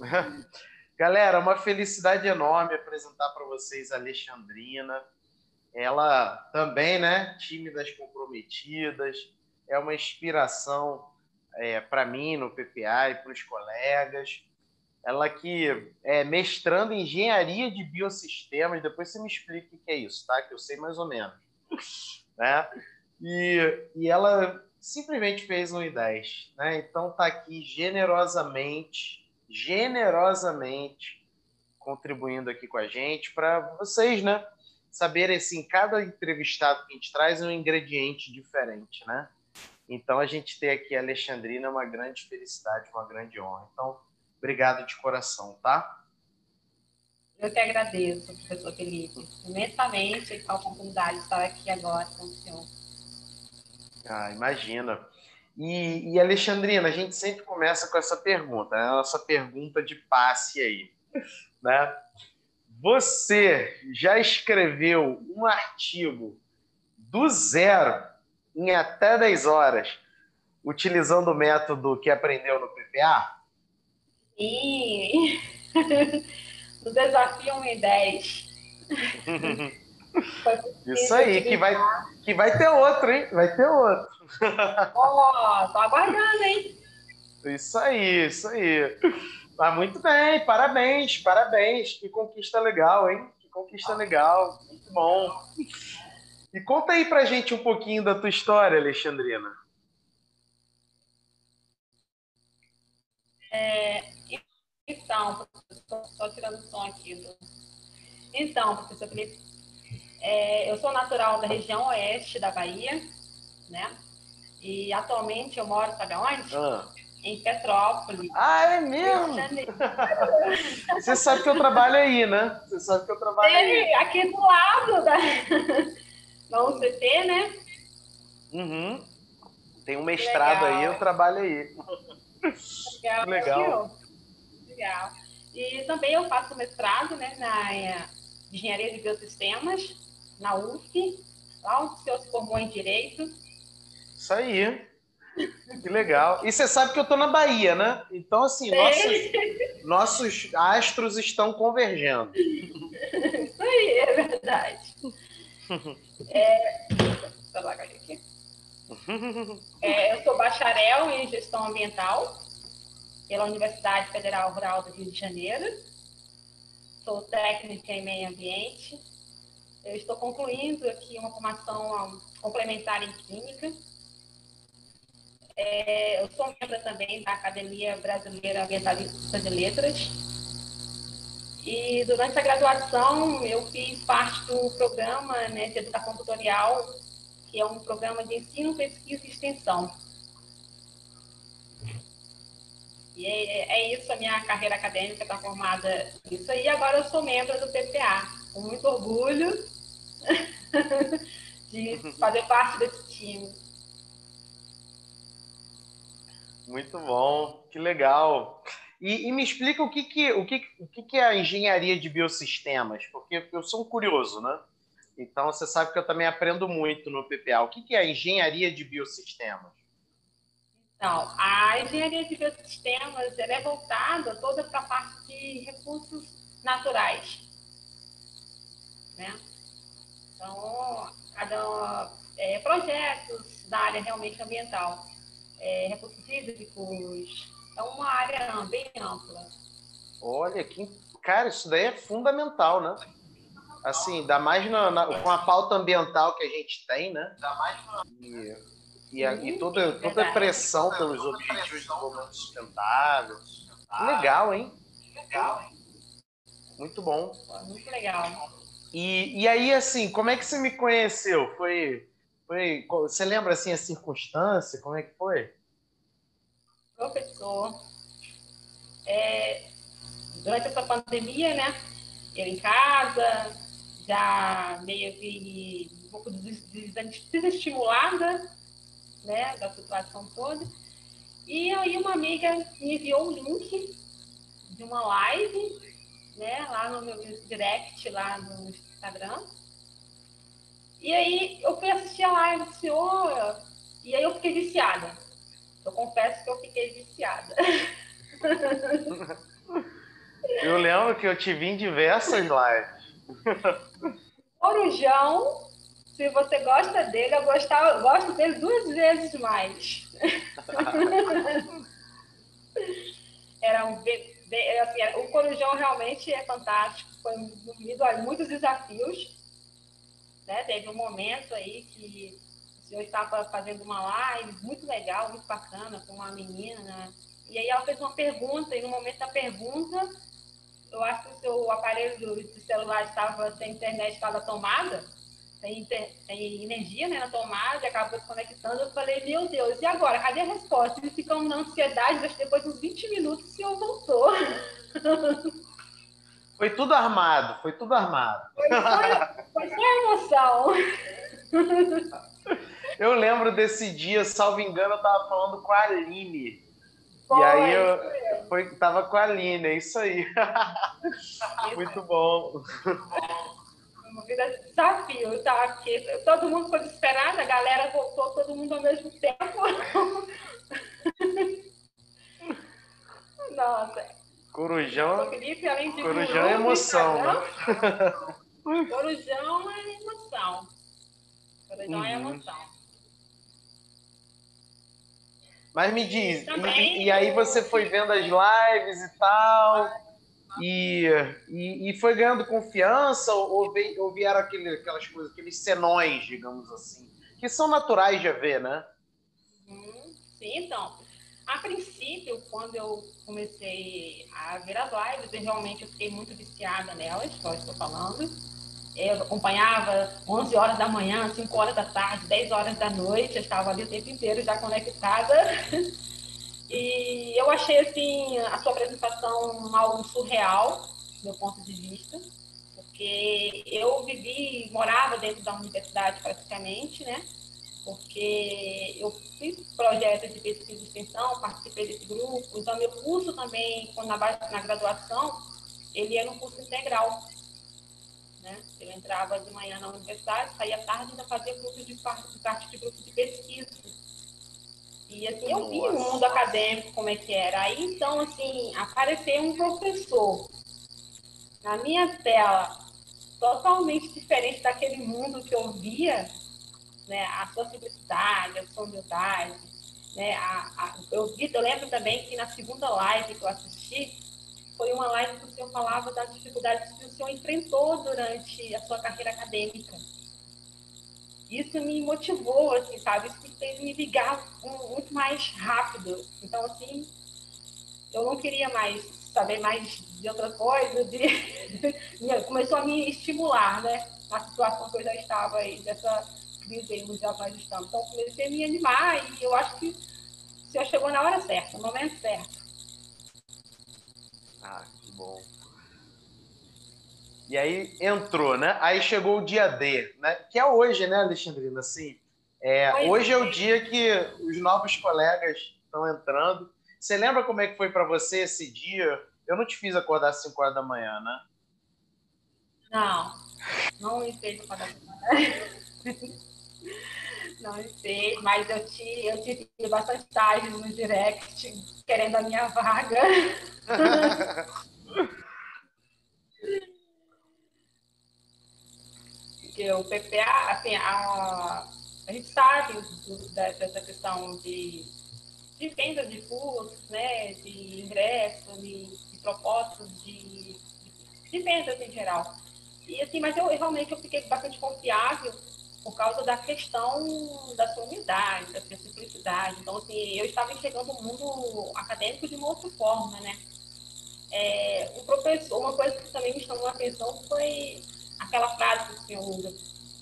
Galera, uma felicidade enorme apresentar para vocês a Alexandrina. Ela também, né? Tímidas comprometidas, é uma inspiração é, para mim no PPA e para os colegas. Ela que é mestrando em engenharia de biosistemas. Depois você me explica o que é isso, tá? Que eu sei mais ou menos. né? E, e ela simplesmente fez um I10. Né? Então tá aqui generosamente, generosamente contribuindo aqui com a gente para vocês, né? Saberem assim, cada entrevistado que a gente traz é um ingrediente diferente, né? Então a gente ter aqui a Alexandrina é uma grande felicidade, uma grande honra. Então, obrigado de coração, tá? Eu que agradeço, professor Felipe, imensamente a oportunidade de estar aqui agora com o senhor. Ah, imagina. E, e, Alexandrina, a gente sempre começa com essa pergunta, né? a nossa pergunta de passe aí. Né? Você já escreveu um artigo do zero em até 10 horas, utilizando o método que aprendeu no PPA? Sim! do desafio 1 em 10. Isso aí, que vai, que vai ter outro, hein? Vai ter outro. Ó, oh, tô aguardando, hein? Isso aí, isso aí. Tá muito bem, parabéns, parabéns. Que conquista legal, hein? Que conquista legal. Muito bom. E conta aí pra gente um pouquinho da tua história, Alexandrina. É, então, professor, só tirando o som aqui. Do... Então, professor Felipe, é, eu sou natural da região oeste da Bahia, né? E atualmente eu moro, sabe onde? Ah. Em Petrópolis. Ah, é mesmo? Você sabe que eu trabalho aí, né? Você sabe que eu trabalho aí. Aqui do lado da, da UCT, né? Uhum. Tem um mestrado Legal. aí, eu trabalho aí. Legal. Legal. Legal. E também eu faço mestrado né, na Engenharia de Biosistemas na UF, lá onde o senhor se formou em Direito. Isso aí. Que legal. E você sabe que eu estou na Bahia, né? Então, assim, nossos, nossos astros estão convergendo. Isso aí, é verdade. É, aqui. É, eu sou bacharel em gestão ambiental pela Universidade Federal Rural do Rio de Janeiro. Sou técnica em meio ambiente eu estou concluindo aqui uma formação complementar em Química. É, eu sou membro também da Academia Brasileira Ambientalista de Letras. E durante a graduação eu fiz parte do programa né, de educação tutorial, que é um programa de ensino, pesquisa e extensão. E é, é isso, a minha carreira acadêmica está formada nisso aí. Agora eu sou membro do PPA, com muito orgulho de fazer parte desse time. Muito bom, que legal. E, e, me explica o que, que, o, que, o que, que é a engenharia de biosistemas, porque eu sou um curioso, né? Então você sabe que eu também aprendo muito no PPA. O que, que é a engenharia de biosistemas? Então, a engenharia de biosistemas é voltada toda para a parte de recursos naturais. Né? Então, cada é, projetos da área realmente ambiental, é, recursos hídricos, é uma área bem ampla. Olha, que, cara, isso daí é fundamental, né? Assim, dá mais na, na, com a pauta ambiental que a gente tem, né? Dá mais na... E, e, a, e toda, toda a pressão pelos objetivos de desenvolvimento sustentável. Legal, hein? Legal, hein? Muito bom. Muito legal. E, e aí, assim, como é que você me conheceu? Foi, foi, você lembra assim a circunstância? Como é que foi? Professor, é, durante essa pandemia, né? Eu em casa, já meio que um pouco desestimulada, né? Da situação toda. E aí uma amiga me enviou um link de uma live né, lá no meu direct, lá no Instagram. E aí eu fui assistir a live do senhor e aí eu fiquei viciada. Eu confesso que eu fiquei viciada. Eu lembro que eu te vi em diversas lives. Corujão, se você gosta dele, eu, gostava, eu gosto dele duas vezes mais. Era um, assim, o Corujão realmente é fantástico, foi movido a muitos desafios. Né? Teve um momento aí que o senhor estava fazendo uma live muito legal, muito bacana, com uma menina, e aí ela fez uma pergunta, e no momento da pergunta, eu acho que o seu aparelho do celular estava sem internet, estava tomada, sem, sem energia né, na tomada, acabou se conectando. Eu falei, meu Deus, e agora? Cadê a resposta? Eles ficam na ansiedade, depois de uns 20 minutos o senhor voltou. Foi tudo armado, foi tudo armado. Foi só, foi só emoção. Eu lembro desse dia, salvo engano, eu estava falando com a Aline. Foi, e aí eu foi, tava com a Aline, é isso aí. Muito bom. Uma vida de desafio, tá? Aqui, todo mundo ficou desesperado, a galera voltou todo mundo ao mesmo tempo. Nossa. Corujão. Felipe, além de Corujão é emoção, né? Corujão é emoção. Corujão é uhum. é emoção. Mas me diz, e, e, aí você foi vendo as lives e tal, e, e, e foi ganhando confiança, ou, ou vieram aquele, aquelas coisas, aqueles senões, digamos assim, que são naturais de haver, né? Uhum. Sim, então. A princípio, quando eu comecei a ver as lives, eu realmente fiquei muito viciada nelas, eu estou falando eu acompanhava 11 horas da manhã, 5 horas da tarde, 10 horas da noite, eu estava ali o tempo inteiro já conectada. E eu achei, assim, a sua apresentação algo surreal, do meu ponto de vista, porque eu vivi, morava dentro da universidade praticamente, né? Porque eu fiz projetos de pesquisa e extensão, participei desse grupo, então meu curso também, na, na graduação, ele era um curso integral. Né? Eu entrava de manhã na universidade, saía tarde e ainda fazia de parte, parte de grupo de pesquisa. E assim, eu vi o mundo acadêmico como é que era. Aí então, assim, apareceu um professor na minha tela, totalmente diferente daquele mundo que eu via, né? A sua simplicidade, a sua humildade, né? A, a, eu, vi, eu lembro também que na segunda live que eu assisti, foi uma live que o senhor falava das dificuldades que o senhor enfrentou durante a sua carreira acadêmica. Isso me motivou, assim, sabe? Isso me fez me ligar muito mais rápido. Então, assim, eu não queria mais saber mais de outra coisa, de... começou a me estimular, né? A situação que eu já estava aí, dessa que nós estamos. Então, comecei a me animar e eu acho que o senhor chegou na hora certa, no momento certo. Ah, que bom. E aí entrou, né? Aí chegou o dia D, né? Que é hoje, né, Alexandrina? Assim, é, hoje é o dia que os novos colegas estão entrando. Você lembra como é que foi para você esse dia? Eu não te fiz acordar às 5 horas da manhã, né? Não, não me fez acordar às 5 horas. Não sei, mas eu, te, eu tive bastante estágio no direct querendo a minha vaga. Porque o PPA, assim, a, a gente sabe dessa questão de, de venda de cursos, né, de ingresso, de, de propósitos de, de vendas em geral. E assim, mas eu realmente eu fiquei bastante confiável por causa da questão da sua unidade, da sua simplicidade. Então, assim, eu estava enxergando o mundo acadêmico de uma outra forma, né? É, um professor, uma coisa que também me chamou a atenção foi aquela frase que o senhor usa,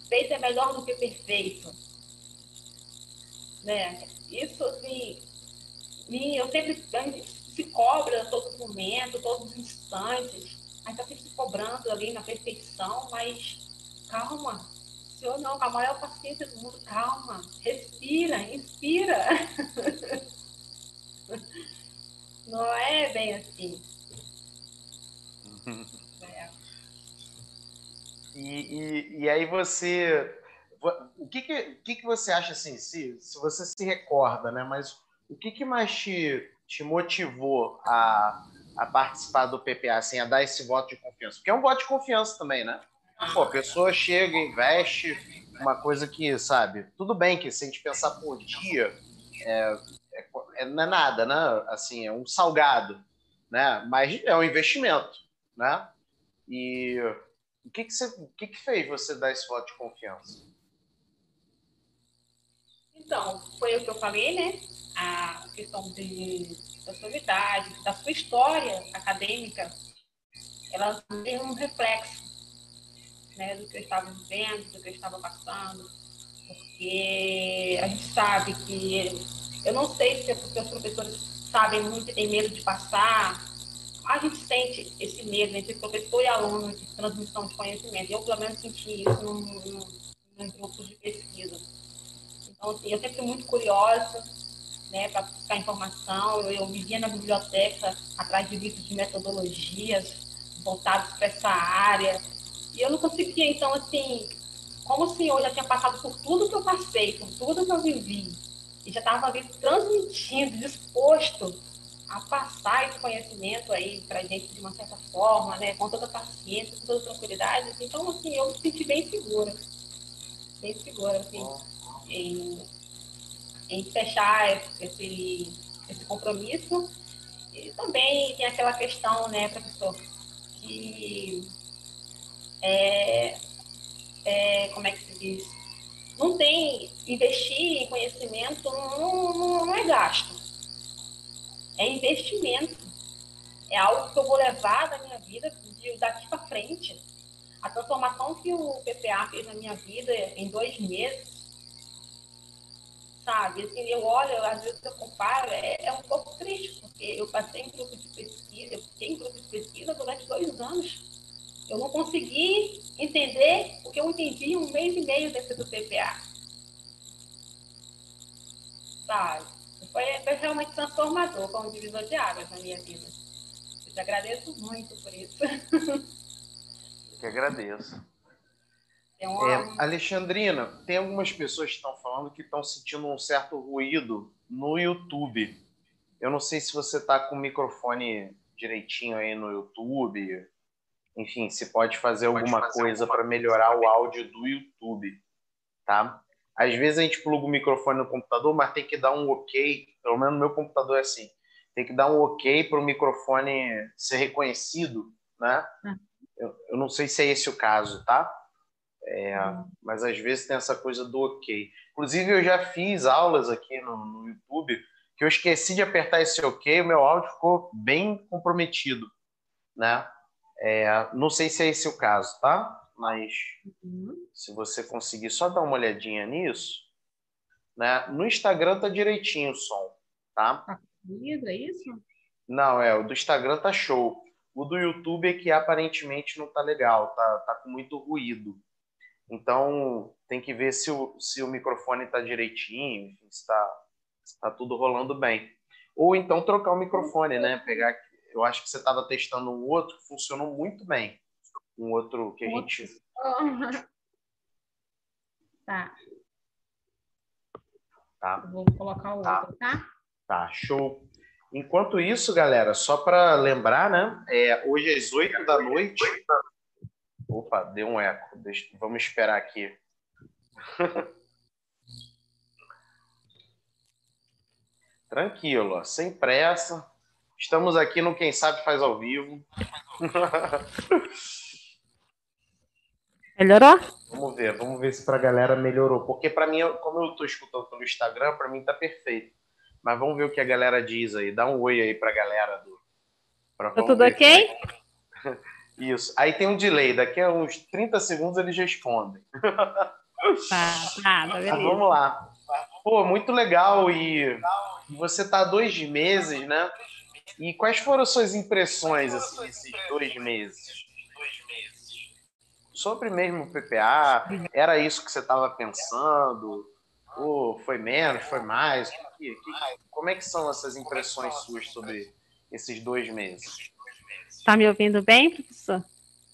feito é melhor do que perfeito. Né? Isso, assim, me, eu sempre se cobra a todo momento, todos os instantes, a gente está sempre se cobrando ali na perfeição, mas calma, Senhor, não, a maior paciência do mundo, calma, respira, inspira. Não é bem assim. É. E, e, e aí você. O que, que, que, que você acha assim, se, se você se recorda, né? Mas o que, que mais te, te motivou a, a participar do PPA, assim, a dar esse voto de confiança? Porque é um voto de confiança também, né? Pô, a pessoa chega, investe, uma coisa que, sabe, tudo bem que se a gente pensar por dia, é, é, é, não é nada, né? Assim, é um salgado, né? Mas é um investimento, né? E o que que, você, o que que fez você dar esse voto de confiança? Então, foi o que eu falei, né? A questão de, da sua idade, da sua história acadêmica, ela tem um reflexo né, do que eu estava vivendo, do que eu estava passando, porque a gente sabe que eu não sei se é porque os professores sabem muito e têm medo de passar, a gente sente esse medo entre professor e aluno de transmissão de conhecimento. Eu, pelo menos, senti isso num, num, num grupo de pesquisa. Então, assim, eu sempre fui muito curiosa né, para buscar informação. Eu, eu vivia na biblioteca atrás de livros de metodologias voltados para essa área. E eu não conseguia, então, assim, como o senhor já tinha passado por tudo que eu passei, por tudo que eu vivi, e já estava ali transmitindo, disposto a passar esse conhecimento aí para gente de uma certa forma, né, com toda paciência, com toda tranquilidade. Então, assim, eu me senti bem segura, bem segura, assim, em, em fechar esse, esse compromisso. E também tem aquela questão, né, professor, que é, é, como é que se diz? Não tem, investir em conhecimento não, não, não é gasto, é investimento. É algo que eu vou levar da minha vida daqui para frente. A transformação que o PPA fez na minha vida em dois meses, sabe? Assim, eu olho, às vezes eu comparo, é, é um pouco triste, porque eu passei em grupo de pesquisa, eu fiquei em grupo de pesquisa durante dois anos eu não consegui entender o que eu entendi um mês e meio desse do PPA. Sabe? Foi, foi realmente transformador, como divisor de águas na minha vida. Eu te agradeço muito por isso. Eu que agradeço. Uma... É, Alexandrina, tem algumas pessoas que estão falando que estão sentindo um certo ruído no YouTube. Eu não sei se você está com o microfone direitinho aí no YouTube, enfim, se pode fazer pode alguma fazer coisa para melhorar o áudio do YouTube, tá? Às vezes a gente pluga o microfone no computador, mas tem que dar um ok, pelo menos no meu computador é assim, tem que dar um ok para o microfone ser reconhecido, né? Hum. Eu, eu, não sei se é esse o caso, tá? É, hum. Mas às vezes tem essa coisa do ok. Inclusive, eu já fiz aulas aqui no, no YouTube que eu esqueci de apertar esse ok, o meu áudio ficou bem comprometido, né? É, não sei se é esse o caso, tá? Mas uhum. se você conseguir só dar uma olhadinha nisso, né? No Instagram tá direitinho o som, tá? Tá é isso? Não, é, o do Instagram tá show. O do YouTube é que aparentemente não tá legal, tá, tá com muito ruído. Então, tem que ver se o, se o microfone tá direitinho, se tá, se tá tudo rolando bem. Ou então trocar o microfone, né? Pegar eu acho que você estava testando um outro que funcionou muito bem. Um outro que a gente. Tá. Tá. vou colocar o tá. outro, tá? Tá, show. Enquanto isso, galera, só para lembrar, né? É, hoje às 8 da noite. Opa, deu um eco. Deixa, vamos esperar aqui. Tranquilo, ó, sem pressa. Estamos aqui no Quem Sabe Faz ao Vivo. Melhorou? Vamos ver, vamos ver se para a galera melhorou. Porque para mim, como eu estou escutando pelo Instagram, para mim tá perfeito. Mas vamos ver o que a galera diz aí. Dá um oi aí para a galera do. Pra tá tudo ok? Isso. Aí tem um delay. Daqui a uns 30 segundos eles respondem. Tá, nada, beleza. Mas vamos lá. Pô, muito legal. E você tá há dois meses, né? E quais foram suas impressões assim, esses dois meses? Sobre mesmo o PPA, era isso que você estava pensando? Ou foi menos, foi mais? Que, que, como é que são essas impressões suas sobre esses dois meses? Tá me ouvindo bem, professor?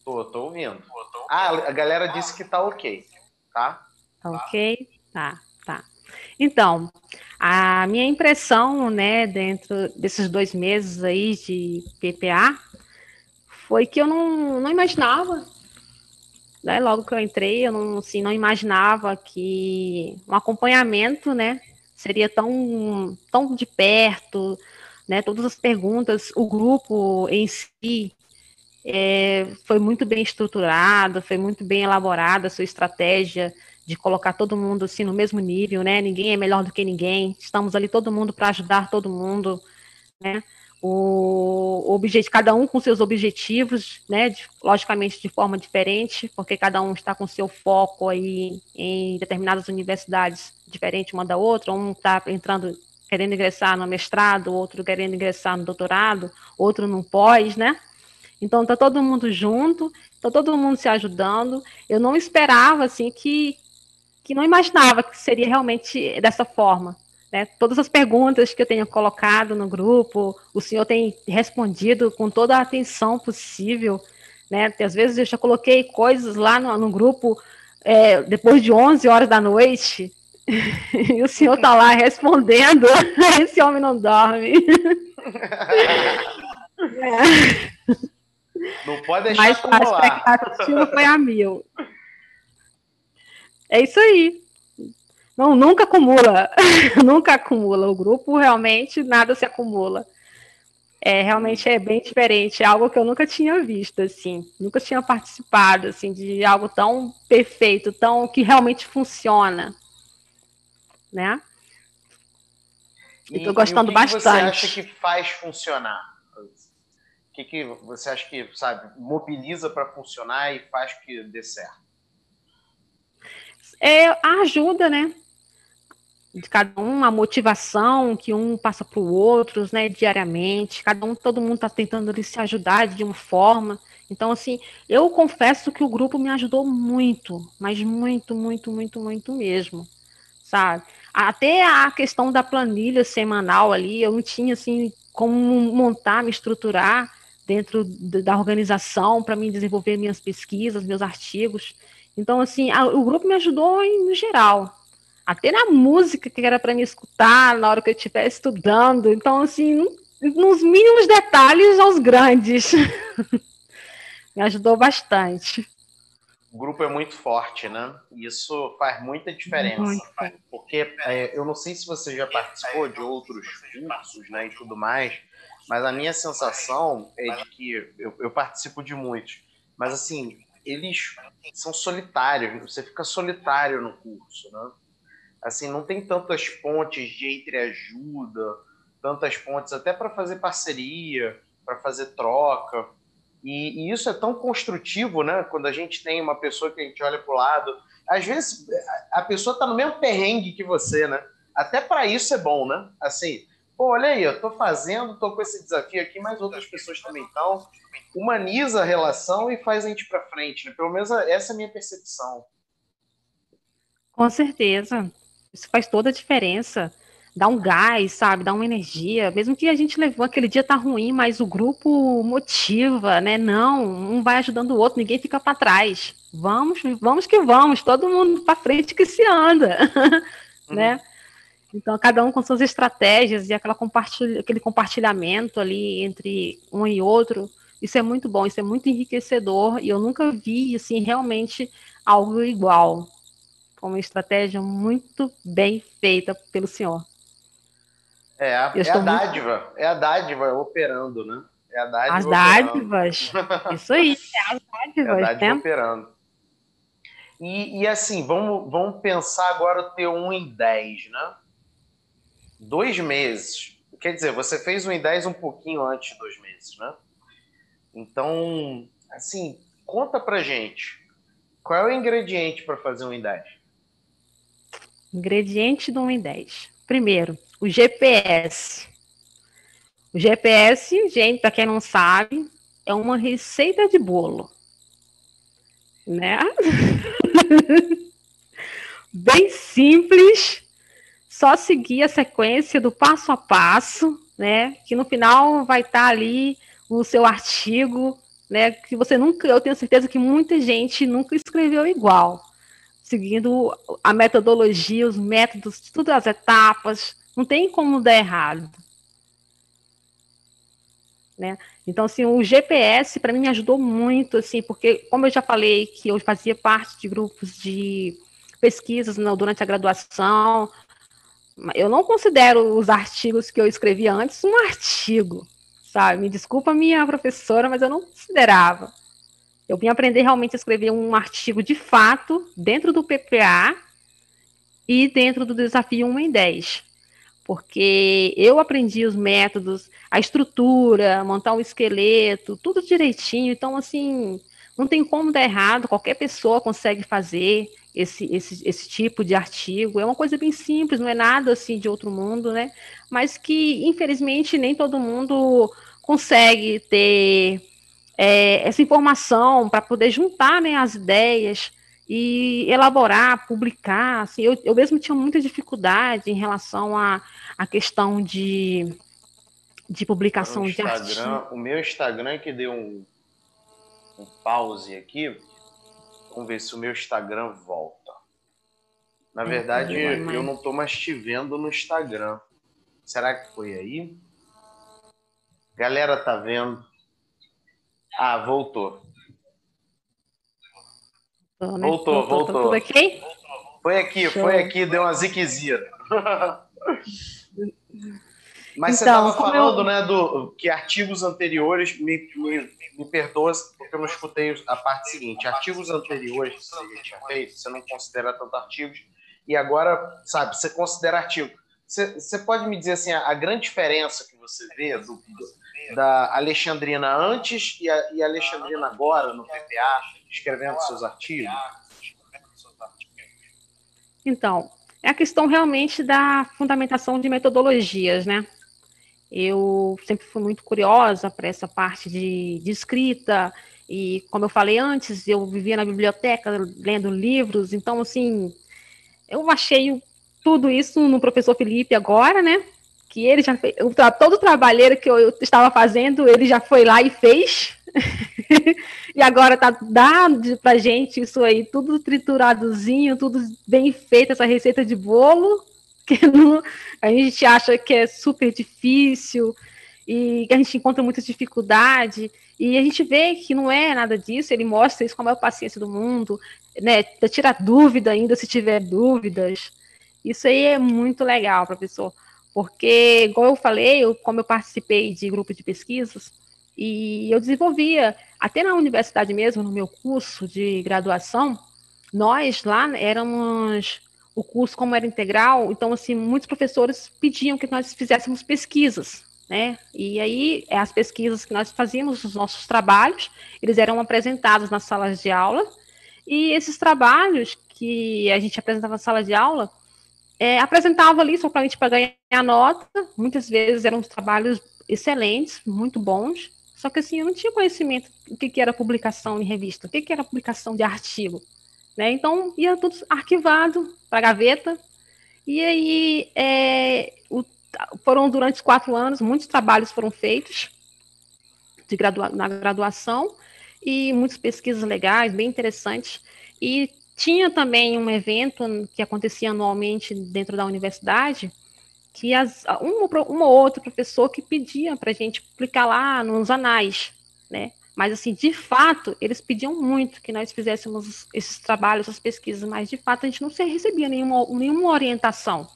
Tô, tô ouvindo. Ah, a galera disse que tá ok, tá? Tá ok? Tá, tá. Então, a minha impressão, né, dentro desses dois meses aí de PPA, foi que eu não, não imaginava, né, logo que eu entrei, eu não, assim, não imaginava que um acompanhamento, né, seria tão, tão de perto, né, todas as perguntas, o grupo em si é, foi muito bem estruturado, foi muito bem elaborada a sua estratégia de colocar todo mundo assim no mesmo nível, né? Ninguém é melhor do que ninguém. Estamos ali todo mundo para ajudar todo mundo, né? O objetivo, cada um com seus objetivos, né? De, logicamente de forma diferente, porque cada um está com seu foco aí em determinadas universidades diferente uma da outra. Um está entrando querendo ingressar no mestrado, outro querendo ingressar no doutorado, outro no pós, né? Então está todo mundo junto, está todo mundo se ajudando. Eu não esperava assim que que não imaginava que seria realmente dessa forma. Né? Todas as perguntas que eu tenho colocado no grupo, o senhor tem respondido com toda a atenção possível. Né? Às vezes eu já coloquei coisas lá no, no grupo é, depois de 11 horas da noite, e o senhor está lá respondendo, esse homem não dorme. é. Não pode deixar Mas acumular. a expectativa foi a mil. É isso aí. Não, nunca acumula. nunca acumula. O grupo realmente nada se acumula. É, realmente é bem diferente, é algo que eu nunca tinha visto, assim, nunca tinha participado, assim, de algo tão perfeito, tão que realmente funciona, né? Estou gostando e o que bastante. você acha que faz funcionar? O que, que você acha que, sabe, mobiliza para funcionar e faz que dê certo? É a ajuda, né? De cada um, a motivação que um passa para o outro, né, diariamente. Cada um, todo mundo está tentando ali, se ajudar de uma forma. Então, assim, eu confesso que o grupo me ajudou muito, mas muito, muito, muito, muito mesmo, sabe? Até a questão da planilha semanal ali, eu não tinha, assim, como montar, me estruturar dentro da organização para me desenvolver minhas pesquisas, meus artigos. Então, assim, a, o grupo me ajudou em, no geral. Até na música que era para me escutar na hora que eu estiver estudando. Então, assim, nos mínimos detalhes aos grandes. me ajudou bastante. O grupo é muito forte, né? Isso faz muita diferença. Muito. Porque é, eu não sei se você já participou de outros cursos né, e tudo mais, mas a minha sensação é de que eu, eu participo de muitos. Mas assim, eles são solitários, você fica solitário no curso, né? Assim, não tem tantas pontes de entreajuda, tantas pontes até para fazer parceria, para fazer troca. E, e, isso é tão construtivo, né? Quando a gente tem uma pessoa que a gente olha para o lado. Às vezes, a pessoa está no mesmo perrengue que você, né? Até para isso é bom, né? Assim, pô, olha aí, eu estou fazendo, estou com esse desafio aqui, mas outras pessoas também estão humaniza a relação e faz a gente para frente. Né? Pelo menos essa é a minha percepção. Com certeza. Isso faz toda a diferença. Dá um gás, sabe? Dá uma energia. Mesmo que a gente levou aquele dia tá ruim, mas o grupo motiva, né? Não, um vai ajudando o outro, ninguém fica para trás. Vamos, vamos que vamos, todo mundo para frente que se anda, uhum. né? Então, cada um com suas estratégias e aquela compartilha, aquele compartilhamento ali entre um e outro isso é muito bom, isso é muito enriquecedor e eu nunca vi assim realmente algo igual. Foi uma estratégia muito bem feita pelo senhor. É, a, é a dádiva, muito... é a dádiva operando, né? É a dádiva as dádivas. Isso aí, é as dádivas, é a dádiva né? operando. E, e, assim, vamos, vamos pensar agora ter um em 10, né? Dois meses. Quer dizer, você fez um em 10 um pouquinho antes de dois meses, né? Então, assim, conta pra gente. Qual é o ingrediente para fazer um em 10? Ingrediente do 1 em 10. Primeiro, o GPS. O GPS, gente, para quem não sabe, é uma receita de bolo. Né? Bem simples, só seguir a sequência do passo a passo, né? Que no final vai estar tá ali o seu artigo, né? Que você nunca, eu tenho certeza que muita gente nunca escreveu igual. seguindo a metodologia, os métodos, todas as etapas. Não tem como dar errado. Né? Então, assim, o GPS para mim me ajudou muito, assim, porque como eu já falei que eu fazia parte de grupos de pesquisas não, durante a graduação, eu não considero os artigos que eu escrevi antes um artigo, sabe? Me desculpa minha professora, mas eu não considerava. Eu vim aprender realmente a escrever um artigo de fato dentro do PPA e dentro do desafio 1 em 10. Porque eu aprendi os métodos, a estrutura, montar um esqueleto, tudo direitinho. Então, assim, não tem como dar errado, qualquer pessoa consegue fazer esse, esse, esse tipo de artigo. É uma coisa bem simples, não é nada assim de outro mundo, né? Mas que, infelizmente, nem todo mundo consegue ter é, essa informação para poder juntar né, as ideias e elaborar, publicar. Assim, eu, eu mesmo tinha muita dificuldade em relação à a, a, questão de, de publicação de artigos. O meu Instagram que deu um, um pause aqui. Vamos ver se o meu Instagram volta. Na é, verdade, eu não estou mais te vendo no Instagram. Será que foi aí? Galera, tá vendo? Ah, voltou. Voltou, né? voltou. voltou. Tá tudo aqui? Foi aqui, Show. foi aqui, deu uma ziquezira. Mas então, você estava falando, eu... né, do que artigos anteriores, me, me, me perdoa porque eu não escutei a parte seguinte. Artigos anteriores que você tinha feito, você não considera tanto artigos, e agora, sabe, você considera artigo. Você, você pode me dizer assim, a, a grande diferença que você vê do, do da Alexandrina antes e a, e a Alexandrina agora no PPA, escrevendo seus artigos? Então, é a questão realmente da fundamentação de metodologias, né? Eu sempre fui muito curiosa para essa parte de, de, escrita, e como eu falei antes, eu vivia na biblioteca lendo livros, então, assim, eu achei tudo isso no professor Felipe agora, né? que ele já fez, todo o trabalheiro que eu estava fazendo, ele já foi lá e fez. e agora tá dando pra gente isso aí, tudo trituradozinho, tudo bem feito, essa receita de bolo, que não, a gente acha que é super difícil e que a gente encontra muita dificuldade. E a gente vê que não é nada disso, ele mostra isso com a maior paciência do mundo, né? Tira dúvida ainda se tiver dúvidas. Isso aí é muito legal, professor. Porque, igual eu falei, eu, como eu participei de grupo de pesquisas, e eu desenvolvia, até na universidade mesmo, no meu curso de graduação, nós lá éramos, o curso como era integral, então, assim, muitos professores pediam que nós fizéssemos pesquisas, né? E aí, as pesquisas que nós fazíamos, os nossos trabalhos, eles eram apresentados nas salas de aula, e esses trabalhos que a gente apresentava na sala de aula, é, apresentava ali só para para ganhar nota. Muitas vezes eram trabalhos excelentes, muito bons. Só que assim, eu não tinha conhecimento do que, que era publicação em revista, o que, que era publicação de artigo. Né? Então, ia tudo arquivado para a gaveta. E aí, é, o, foram durante quatro anos, muitos trabalhos foram feitos de gradua na graduação e muitas pesquisas legais, bem interessantes. E tinha também um evento que acontecia anualmente dentro da universidade, que as, um, um ou outro professor que pedia para a gente publicar lá nos anais, né? Mas, assim, de fato, eles pediam muito que nós fizéssemos esses trabalhos, essas pesquisas, mas, de fato, a gente não recebia nenhuma, nenhuma orientação.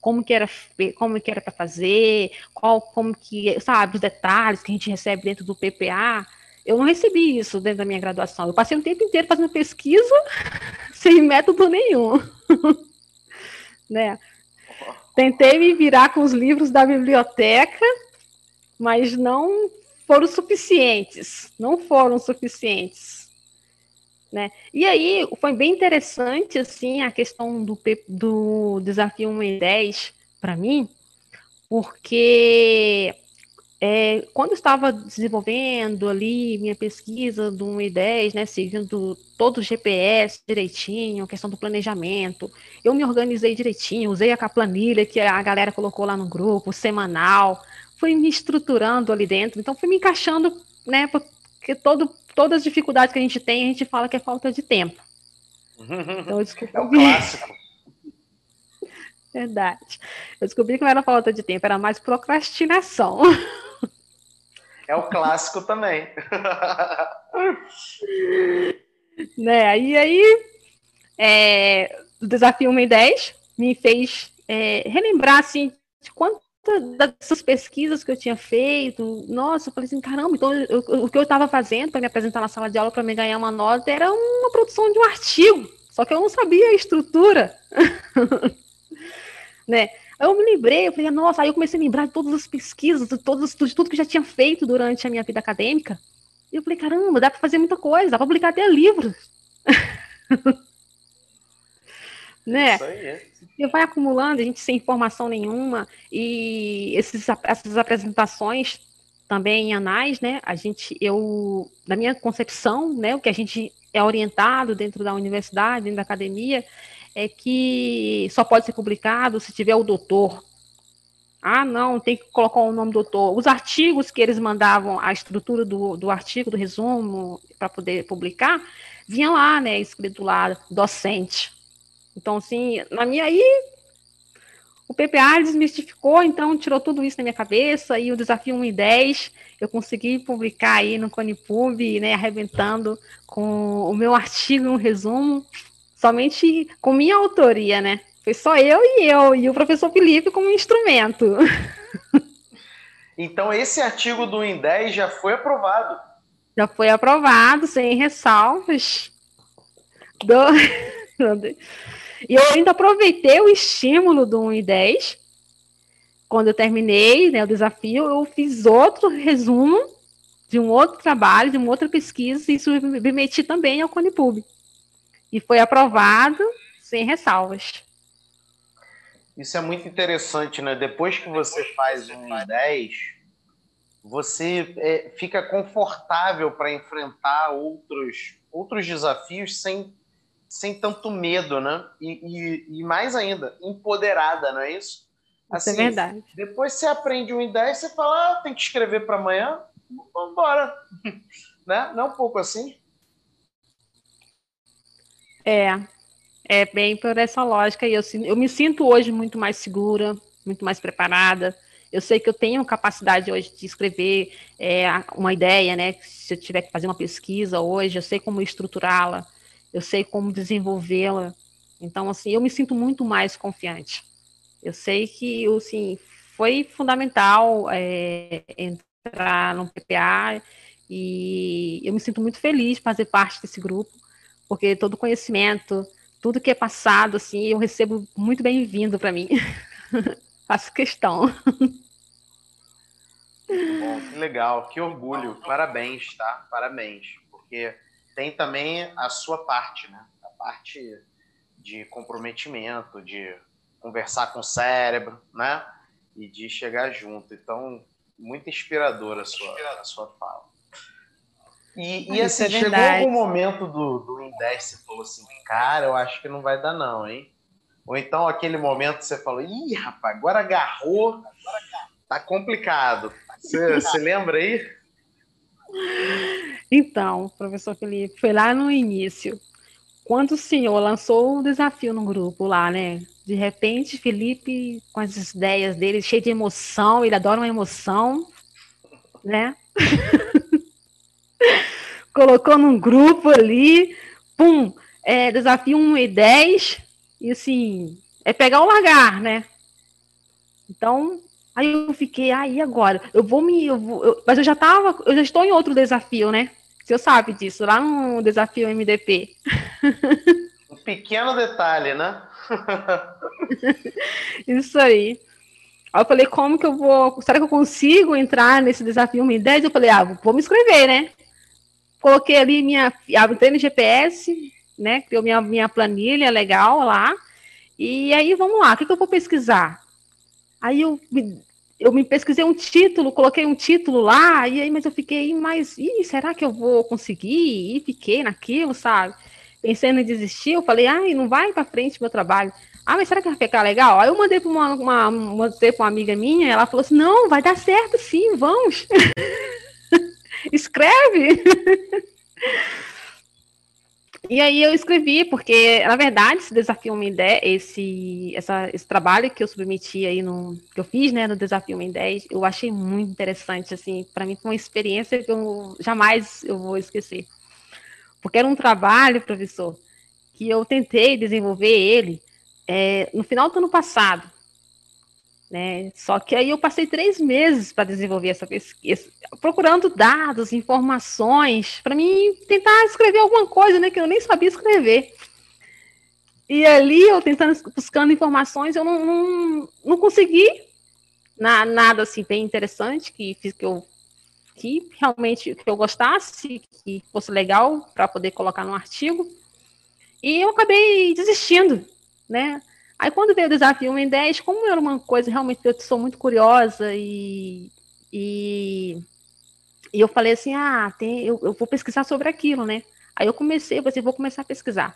Como que era, como que era para fazer, qual, como que, sabe, os detalhes que a gente recebe dentro do PPA. Eu não recebi isso dentro da minha graduação. Eu passei o tempo inteiro fazendo pesquisa sem método nenhum. né? Tentei me virar com os livros da biblioteca, mas não foram suficientes. Não foram suficientes. Né? E aí foi bem interessante assim a questão do, do desafio 1 em 10 para mim, porque é, quando eu estava desenvolvendo ali minha pesquisa do 1 e 10, né, seguindo todo o GPS direitinho, questão do planejamento, eu me organizei direitinho, usei a planilha que a galera colocou lá no grupo, semanal, fui me estruturando ali dentro, então fui me encaixando, né, porque todo, todas as dificuldades que a gente tem, a gente fala que é falta de tempo. Então, eu descobri... É o clássico. Verdade. Eu descobri que não era falta de tempo, era mais procrastinação. É o clássico também. né? E aí, é, o desafio 1 e 10 me fez é, relembrar assim, de quanto dessas pesquisas que eu tinha feito, nossa, eu falei assim, caramba, então eu, o que eu estava fazendo para me apresentar na sala de aula para me ganhar uma nota era uma produção de um artigo, só que eu não sabia a estrutura, né? Aí eu me lembrei, eu falei, nossa, aí eu comecei a lembrar de todas as pesquisas, de, todos, de tudo que eu já tinha feito durante a minha vida acadêmica, e eu falei, caramba, dá para fazer muita coisa, dá para publicar até livros. né? Isso aí. E vai acumulando, a gente sem informação nenhuma, e esses, essas apresentações também em anais, né? A gente, eu, na minha concepção, né, o que a gente é orientado dentro da universidade, dentro da academia, é que só pode ser publicado se tiver o doutor. Ah, não, tem que colocar o nome do doutor. Os artigos que eles mandavam, a estrutura do, do artigo, do resumo, para poder publicar, vinha lá, né, escrito lá, docente. Então, assim, na minha aí, o PPA desmistificou, então tirou tudo isso da minha cabeça, e o desafio 1 e 10, eu consegui publicar aí no Conipub, né, arrebentando com o meu artigo, um resumo, somente com minha autoria, né? Foi só eu e eu, e o professor Felipe como instrumento. Então, esse artigo do 1 em 10 já foi aprovado. Já foi aprovado, sem ressalvas. Do... E eu ainda aproveitei o estímulo do 1 e 10. Quando eu terminei né, o desafio, eu fiz outro resumo de um outro trabalho, de uma outra pesquisa, e submeti também ao Conipub. E foi aprovado sem ressalvas. Isso é muito interessante, né? Depois que você faz um 10, você é, fica confortável para enfrentar outros, outros desafios sem sem tanto medo, né? E, e, e, mais ainda, empoderada, não é isso? Assim, isso é assim, verdade. Depois você aprende uma ideia e você fala, ah, tem que escrever para amanhã, vamos embora. né? Não é um pouco assim? É, é bem por essa lógica. E eu, eu me sinto hoje muito mais segura, muito mais preparada. Eu sei que eu tenho capacidade hoje de escrever é, uma ideia, né? Se eu tiver que fazer uma pesquisa hoje, eu sei como estruturá-la eu sei como desenvolvê-la. Então, assim, eu me sinto muito mais confiante. Eu sei que, assim, foi fundamental é, entrar no PPA e eu me sinto muito feliz de fazer parte desse grupo, porque todo conhecimento, tudo que é passado, assim, eu recebo muito bem-vindo para mim. Faço questão. Bom, que legal, que orgulho. Parabéns, tá? Parabéns. Porque tem também a sua parte, né? A parte de comprometimento, de conversar com o cérebro, né? E de chegar junto. Então, muito inspiradora a sua, a sua fala. E, e assim, é chegou algum momento do, do Index, você falou assim, cara, eu acho que não vai dar não, hein? Ou então aquele momento que você falou, ih, rapaz, agora agarrou, tá complicado. Você, você lembra aí? Então, professor Felipe, foi lá no início, quando o senhor lançou o desafio no grupo lá, né? De repente, Felipe, com as ideias dele, cheio de emoção, ele adora uma emoção, né? Colocou num grupo ali, pum, é, desafio 1 e 10, e assim, é pegar ou largar, né? Então, Aí eu fiquei, aí agora? Eu vou me. Eu vou, eu, mas eu já tava, eu já estou em outro desafio, né? Você sabe disso, lá no desafio MDP. Um pequeno detalhe, né? Isso aí. Aí eu falei, como que eu vou. Será que eu consigo entrar nesse desafio 10? Eu falei, ah, vou me inscrever, né? Coloquei ali minha. Entrei no GPS, né? Criou minha, minha planilha legal lá. E aí, vamos lá, o que, que eu vou pesquisar? Aí eu me, eu me pesquisei um título, coloquei um título lá, e aí, mas eu fiquei, mas Ih, será que eu vou conseguir? E fiquei naquilo, sabe? Pensando em desistir, eu falei, ai, não vai para frente meu trabalho. Ah, mas será que vai ficar legal? Aí eu mandei para uma, uma, mandei uma amiga minha, ela falou assim, não, vai dar certo sim, vamos. Escreve. E aí eu escrevi, porque, na verdade, esse desafio ideia, esse, essa, esse trabalho que eu submeti aí no. que eu fiz, né, no Desafio Uma 10, eu achei muito interessante, assim, para mim foi uma experiência que eu jamais eu vou esquecer. Porque era um trabalho, professor, que eu tentei desenvolver ele é, no final do ano passado. Né? Só que aí eu passei três meses para desenvolver essa pesquisa, procurando dados, informações, para mim tentar escrever alguma coisa, né, que eu nem sabia escrever. E ali eu tentando buscando informações, eu não, não, não consegui na, nada assim bem interessante que que eu que realmente que eu gostasse, que fosse legal para poder colocar no artigo. E eu acabei desistindo, né? Aí quando veio o desafio em 10, como era uma coisa realmente eu sou muito curiosa e, e, e eu falei assim, ah, tem, eu, eu, vou pesquisar sobre aquilo, né? Aí eu comecei, eu pensei, vou começar a pesquisar.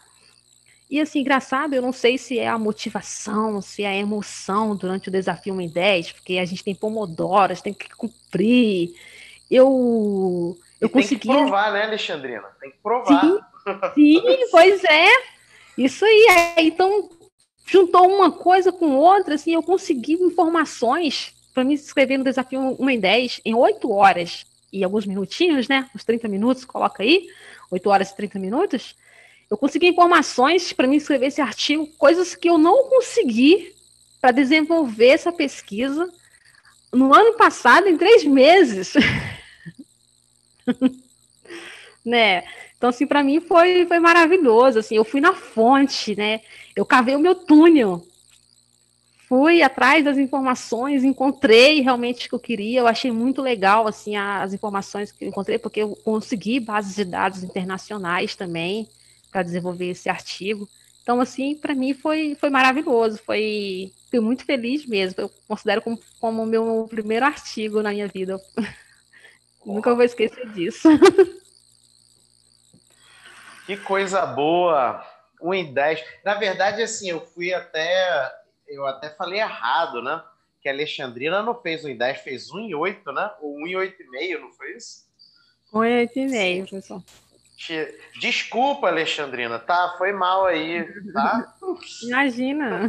E assim, engraçado, eu não sei se é a motivação, se é a emoção durante o desafio em 10, porque a gente tem pomodoras, tem que cumprir. Eu, eu consegui. Tem que provar, né, Alexandrina? Tem que provar. Sim, sim pois é. Isso aí. Então, juntou uma coisa com outra, assim, eu consegui informações para me inscrever no desafio 1 em 10 em 8 horas e alguns minutinhos, né? Uns 30 minutos, coloca aí, 8 horas e 30 minutos. Eu consegui informações para me inscrever esse artigo, coisas que eu não consegui para desenvolver essa pesquisa no ano passado, em três meses. né? Então, assim, para mim foi, foi maravilhoso. Assim, eu fui na fonte, né? Eu cavei o meu túnel. Fui atrás das informações, encontrei realmente o que eu queria. Eu achei muito legal assim as informações que eu encontrei, porque eu consegui bases de dados internacionais também para desenvolver esse artigo. Então, assim, para mim foi, foi maravilhoso, foi, fui muito feliz mesmo. Eu considero como, como o meu primeiro artigo na minha vida. Nunca vou esquecer disso. Que coisa boa! 1 em 10. Na verdade, assim, eu fui até. Eu até falei errado, né? Que a Alexandrina não fez 1 em 10, fez 1 em 8, né? Ou 1 em 8,5, não foi isso? 1 em 8,5, pessoal. Desculpa, Alexandrina, tá? Foi mal aí, tá? Imagina.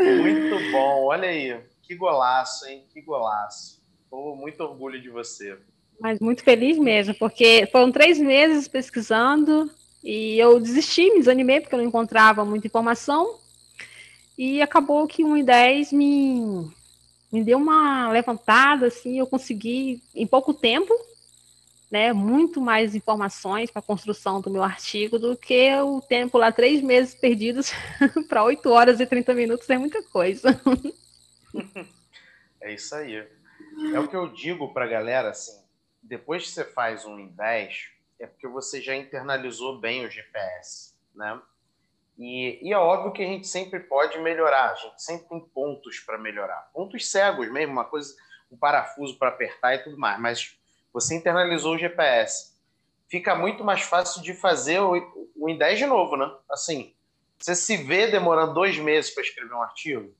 muito bom, olha aí. Que golaço, hein? Que golaço. Tô muito orgulho de você. Mas muito feliz mesmo, porque foram três meses pesquisando e eu desisti, me desanimei porque eu não encontrava muita informação. E acabou que 1 em 10 me, me deu uma levantada, assim, eu consegui, em pouco tempo, né, muito mais informações para a construção do meu artigo do que o tempo lá, três meses perdidos para 8 horas e 30 minutos, é muita coisa. É isso aí. É o que eu digo para a galera, assim, depois que você faz um 10, é porque você já internalizou bem o GPS, né? E, e, é óbvio que a gente sempre pode melhorar, a gente sempre tem pontos para melhorar. Pontos cegos mesmo, uma coisa, um parafuso para apertar e tudo mais, mas você internalizou o GPS. Fica muito mais fácil de fazer o, o em 10 de novo, né? Assim, você se vê demorando dois meses para escrever um artigo?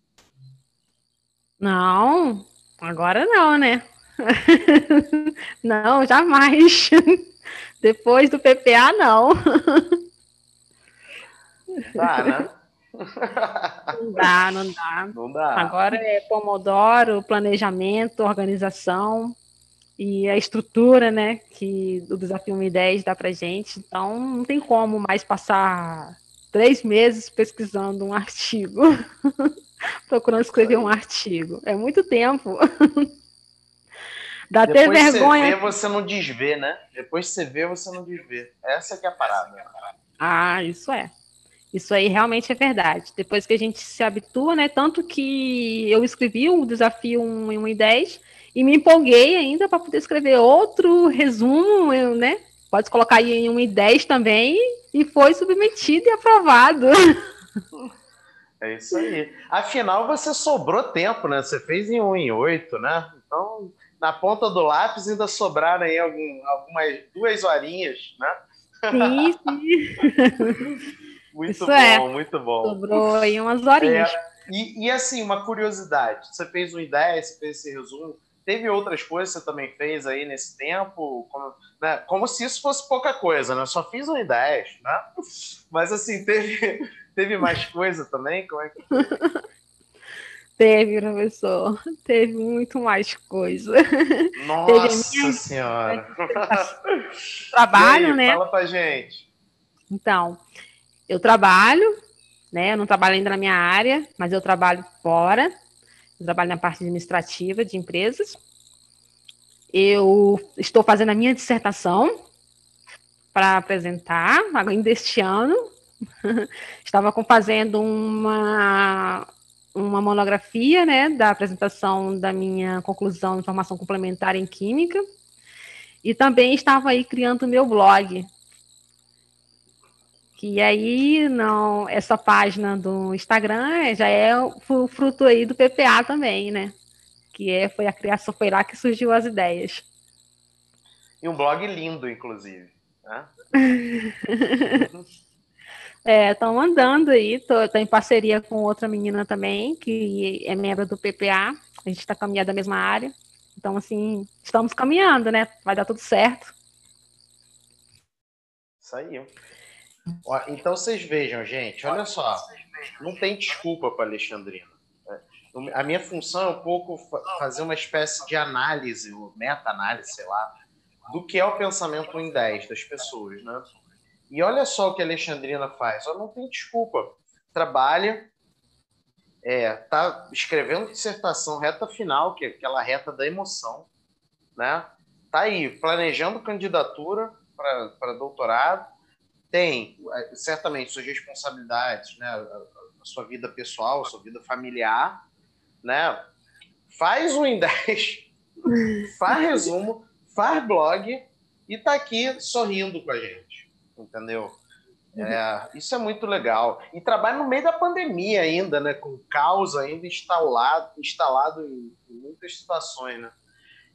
Não, agora não, né? não, jamais. Depois do PPA, não. Dá, né? Não dá, não dá. Não dá. Agora é Pomodoro, planejamento, organização e a estrutura, né, que o Desafio 10 dá pra gente. Então, não tem como mais passar três meses pesquisando um artigo, procurando escrever um artigo. É muito tempo. Dá até vergonha. Você vê, você não desvê, né? Depois você vê, você não desvê. Essa que é a parada. Ah, isso é. Isso aí realmente é verdade. Depois que a gente se habitua, né? Tanto que eu escrevi o desafio 1 em 1 e 10 e me empolguei ainda para poder escrever outro resumo, né? Pode colocar aí em 1 e 10 também, e foi submetido e aprovado. É isso aí. Afinal, você sobrou tempo, né? Você fez em 1 em 8, né? Então, na ponta do lápis ainda sobraram aí algum, algumas duas horinhas, né? Sim, sim. muito Isso bom, é. muito bom. Sobrou aí umas horinhas. É, e, e, assim, uma curiosidade: você fez um ideia, você fez esse resumo, teve outras coisas que você também fez aí nesse tempo, como, né? como se isso fosse pouca coisa, né? Só fiz um 10, né? Mas assim, teve, teve mais coisa também? Como é que Teve, professor. Teve muito mais coisa. Nossa minha... Senhora! Trabalho, aí, né? Fala pra gente. Então, eu trabalho, né? Eu não trabalho ainda na minha área, mas eu trabalho fora. Eu trabalho na parte administrativa de empresas. Eu estou fazendo a minha dissertação para apresentar ainda este ano. Estava fazendo uma uma monografia, né, da apresentação da minha conclusão de formação complementar em Química, e também estava aí criando o meu blog, que aí não essa página do Instagram já é o fruto aí do PPA também, né? Que é foi a criação foi lá que surgiu as ideias. E um blog lindo, inclusive. Né? É, estão andando aí, tô, tô, em parceria com outra menina também, que é membro do PPA, a gente está caminhando da mesma área. Então, assim, estamos caminhando, né? Vai dar tudo certo. Isso aí. Então, vocês vejam, gente, olha só, não tem desculpa para Alexandrina. Né? A minha função é um pouco fazer uma espécie de análise, meta-análise, sei lá, do que é o pensamento em 10 das pessoas, né? E olha só o que a Alexandrina faz. Ela não tem desculpa. Trabalha, é, tá escrevendo dissertação reta final, que é aquela reta da emoção, né? Tá aí planejando candidatura para doutorado, tem é, certamente suas responsabilidades, né? A, sua vida pessoal, a sua vida familiar, né? Faz um 10, faz resumo, faz blog e tá aqui sorrindo com a gente entendeu? Uhum. É, isso é muito legal. E trabalha no meio da pandemia ainda, né? Com caos ainda instalado, instalado em, em muitas situações, né?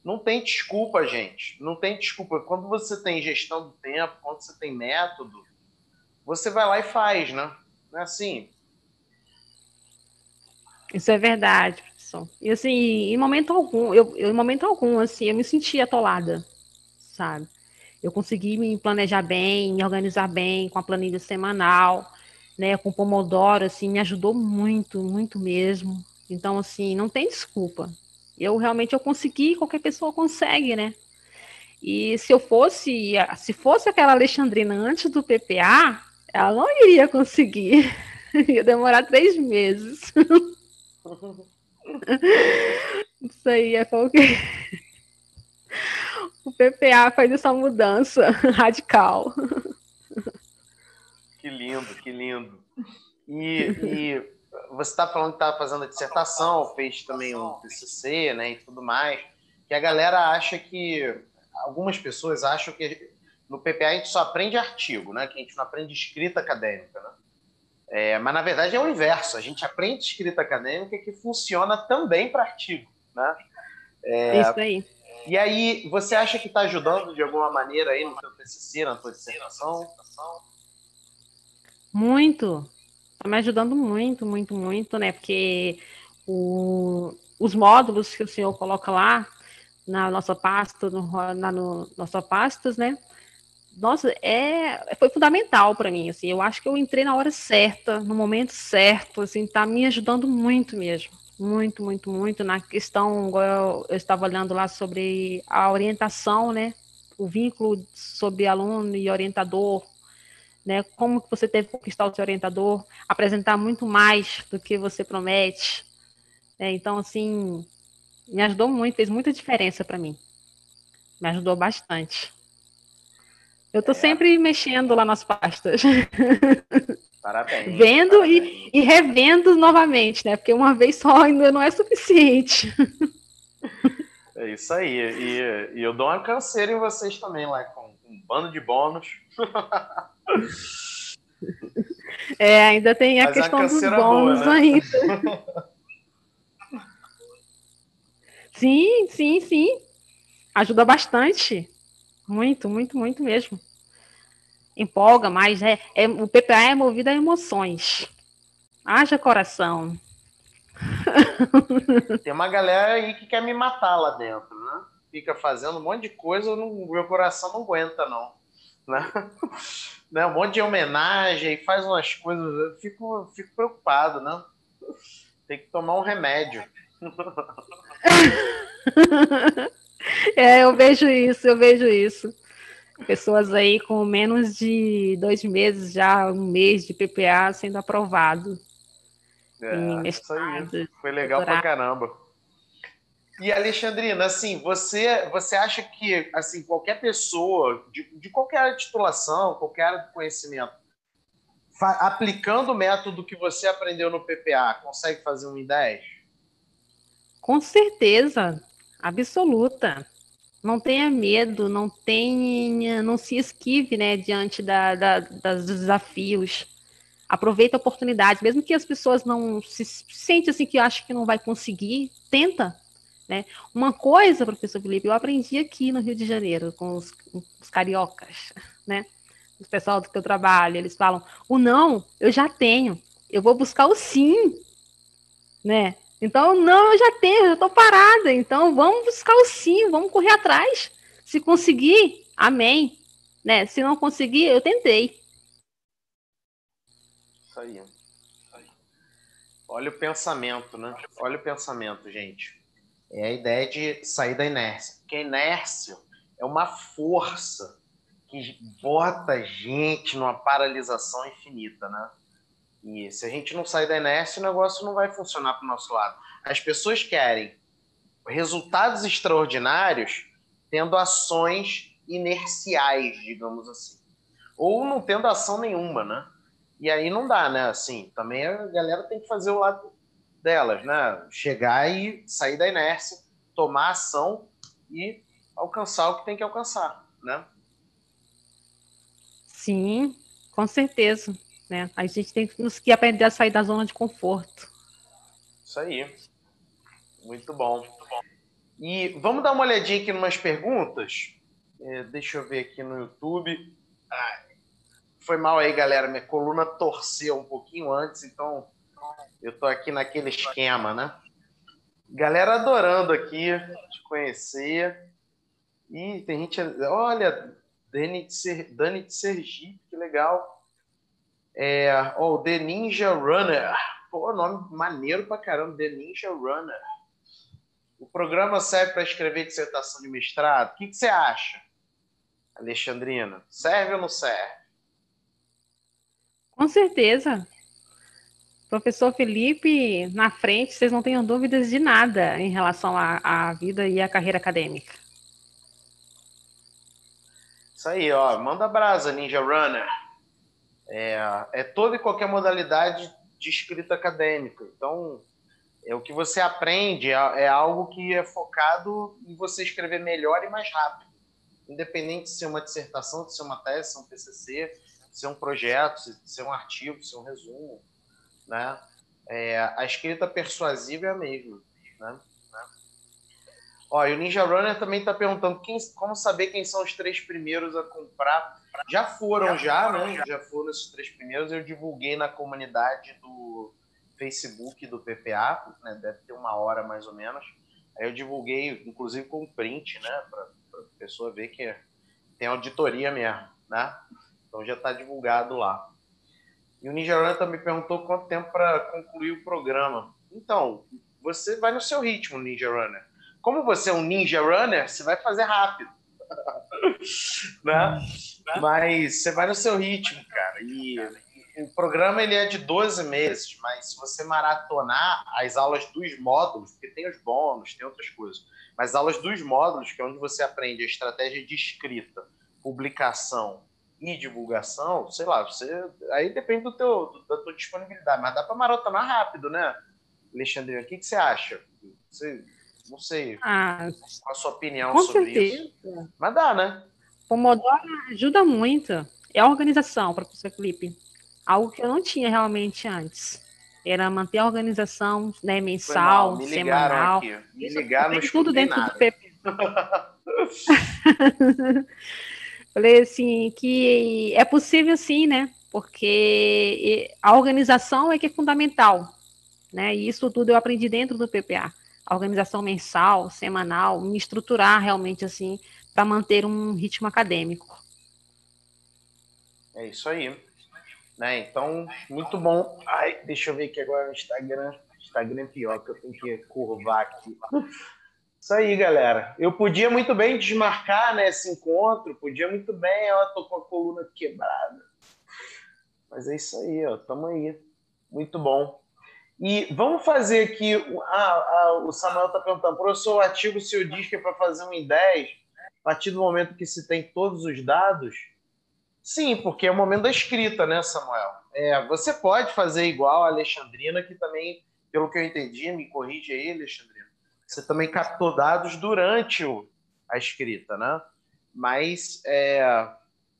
Não tem desculpa, gente. Não tem desculpa. Quando você tem gestão do tempo, quando você tem método, você vai lá e faz, né? Não é assim? Isso é verdade, professor. E assim, em momento algum, eu, eu, em momento algum, assim, eu me senti atolada, sabe? Eu consegui me planejar bem, me organizar bem com a planilha semanal, né, com o Pomodoro, assim, me ajudou muito, muito mesmo. Então, assim, não tem desculpa. Eu realmente eu consegui, qualquer pessoa consegue, né? E se eu fosse, se fosse aquela Alexandrina antes do PPA, ela não iria conseguir. Ia demorar três meses. Isso aí é qualquer o PPA faz essa mudança radical. Que lindo, que lindo. E, e você está falando que estava fazendo a dissertação, fez também um TCC, né, e tudo mais, que a galera acha que, algumas pessoas acham que no PPA a gente só aprende artigo, né, que a gente não aprende escrita acadêmica, né? É, mas na verdade é o inverso, a gente aprende escrita acadêmica que funciona também para artigo, né? É, Isso aí. E aí, você acha que está ajudando de alguma maneira aí no seu TCC, na tua dissertação? Muito. Está me ajudando muito, muito, muito, né? Porque o, os módulos que o senhor coloca lá na nossa pasta, no, na no, nossa pastas, né? Nossa, é, foi fundamental para mim, assim. Eu acho que eu entrei na hora certa, no momento certo, assim, tá me ajudando muito mesmo muito, muito, muito na questão, eu, eu estava olhando lá sobre a orientação, né? O vínculo sobre aluno e orientador, né? Como que você teve que conquistar o seu orientador, apresentar muito mais do que você promete. Né? Então, assim, me ajudou muito, fez muita diferença para mim. Me ajudou bastante. Eu estou é. sempre mexendo lá nas pastas. Parabéns. Vendo parabéns. E, e revendo novamente, né? Porque uma vez só ainda não é suficiente. É isso aí. E, e eu dou uma canseira em vocês também, lá, com um bando de bônus. É, ainda tem a Mas questão a dos bônus boa, né? ainda. sim, sim, sim. Ajuda bastante. Muito, muito, muito mesmo empolga mais, é, é, o PPA é movido a emoções. Haja coração. Tem uma galera aí que quer me matar lá dentro, né? Fica fazendo um monte de coisa, não, meu coração não aguenta, não. Né? né? Um monte de homenagem, faz umas coisas, eu fico, fico preocupado, né? Tem que tomar um remédio. é, eu vejo isso, eu vejo isso. Pessoas aí com menos de dois meses, já um mês de PPA sendo aprovado. É, isso aí. Foi legal doutorado. pra caramba. E Alexandrina, assim, você, você acha que assim qualquer pessoa de, de qualquer titulação, qualquer área de conhecimento, aplicando o método que você aprendeu no PPA, consegue fazer um em 10? Com certeza, absoluta. Não tenha medo, não tenha, não se esquive, né, diante da, da, dos desafios. Aproveita a oportunidade, mesmo que as pessoas não se sentem assim que acham que não vai conseguir, tenta, né? Uma coisa, professor Felipe, eu aprendi aqui no Rio de Janeiro com os, os cariocas, né? O pessoal do que eu trabalho, eles falam: o não, eu já tenho, eu vou buscar o sim, né? Então, não, eu já tenho, eu estou parada. Então, vamos buscar o sim, vamos correr atrás. Se conseguir, amém. Né? Se não conseguir, eu tentei. Isso aí. Isso aí. Olha o pensamento, né? Olha o pensamento, gente. É a ideia de sair da inércia. Porque a inércia é uma força que bota a gente numa paralisação infinita, né? E se a gente não sair da inércia, o negócio não vai funcionar para o nosso lado. As pessoas querem resultados extraordinários tendo ações inerciais, digamos assim. Ou não tendo ação nenhuma, né? E aí não dá, né? Assim, também a galera tem que fazer o lado delas, né? Chegar e sair da inércia, tomar ação e alcançar o que tem que alcançar, né? Sim, com certeza. Né? A gente tem que aprender a sair da zona de conforto. Isso aí. Muito bom. E vamos dar uma olhadinha aqui em umas perguntas. É, deixa eu ver aqui no YouTube. Foi mal aí, galera. Minha coluna torceu um pouquinho antes, então eu tô aqui naquele esquema, né? Galera adorando aqui te conhecer. E tem gente. Olha, Dani de, Ser, Dani de Sergipe, que legal. É, oh, The Ninja Runner. Pô, nome maneiro pra caramba, The Ninja Runner. O programa serve para escrever dissertação de mestrado? O que, que você acha, Alexandrina? Serve ou não serve? Com certeza. Professor Felipe, na frente, vocês não tenham dúvidas de nada em relação à, à vida e à carreira acadêmica. Isso aí, ó. Manda brasa, Ninja Runner é, é toda e qualquer modalidade de escrita acadêmica. Então, é o que você aprende é, é, algo que é focado em você escrever melhor e mais rápido, independente de ser uma dissertação, de ser uma tese, de ser um TCC, de ser um projeto, de ser um artigo, de ser um resumo, né? É, a escrita persuasiva é a mesma, né? Ó, e o Ninja Runner também está perguntando quem, como saber quem são os três primeiros a comprar. Já foram, já, né? Já foram esses três primeiros. Eu divulguei na comunidade do Facebook do PPA, né? Deve ter uma hora mais ou menos. Aí eu divulguei, inclusive com print, né? Para a pessoa ver que tem auditoria mesmo, né? Então já está divulgado lá. E o Ninja Runner também perguntou quanto tempo para concluir o programa. Então, você vai no seu ritmo, Ninja Runner como você é um ninja runner, você vai fazer rápido. né? Mas você vai no seu ritmo, cara. E o programa ele é de 12 meses, mas se você maratonar as aulas dos módulos, porque tem os bônus, tem outras coisas, mas as aulas dos módulos, que é onde você aprende a estratégia de escrita, publicação e divulgação, sei lá, você aí depende do teu, da tua disponibilidade, mas dá para maratonar rápido, né, Alexandre? O que, que você acha? Você não sei ah, qual a sua opinião sobre certeza. isso. Mas dá, né? Pomodoro ajuda muito. É a organização, professor Felipe. Algo que eu não tinha realmente antes. Era manter a organização né, mensal, me semanal. Aqui. Me ligaram, isso, tudo dentro nada. do PP. Falei assim, que é possível sim, né? Porque a organização é que é fundamental né? E isso tudo eu aprendi dentro do PPA. Organização mensal, semanal, me estruturar realmente assim para manter um ritmo acadêmico. É isso aí. Né? Então, muito bom. Ai, deixa eu ver aqui agora no Instagram. Instagram é pior, que eu tenho que curvar aqui. Isso aí, galera. Eu podia muito bem desmarcar né, esse encontro, podia muito bem, ó, tô com a coluna quebrada. Mas é isso aí, ó, tamo aí. Muito bom. E vamos fazer aqui. Ah, ah, o Samuel está perguntando, professor, o artigo se eu diz que é para fazer um em 10, a partir do momento que se tem todos os dados? Sim, porque é o momento da escrita, né, Samuel? É, você pode fazer igual a Alexandrina, que também, pelo que eu entendi, me corrige aí, Alexandrina, você também captou dados durante o, a escrita, né? Mas é,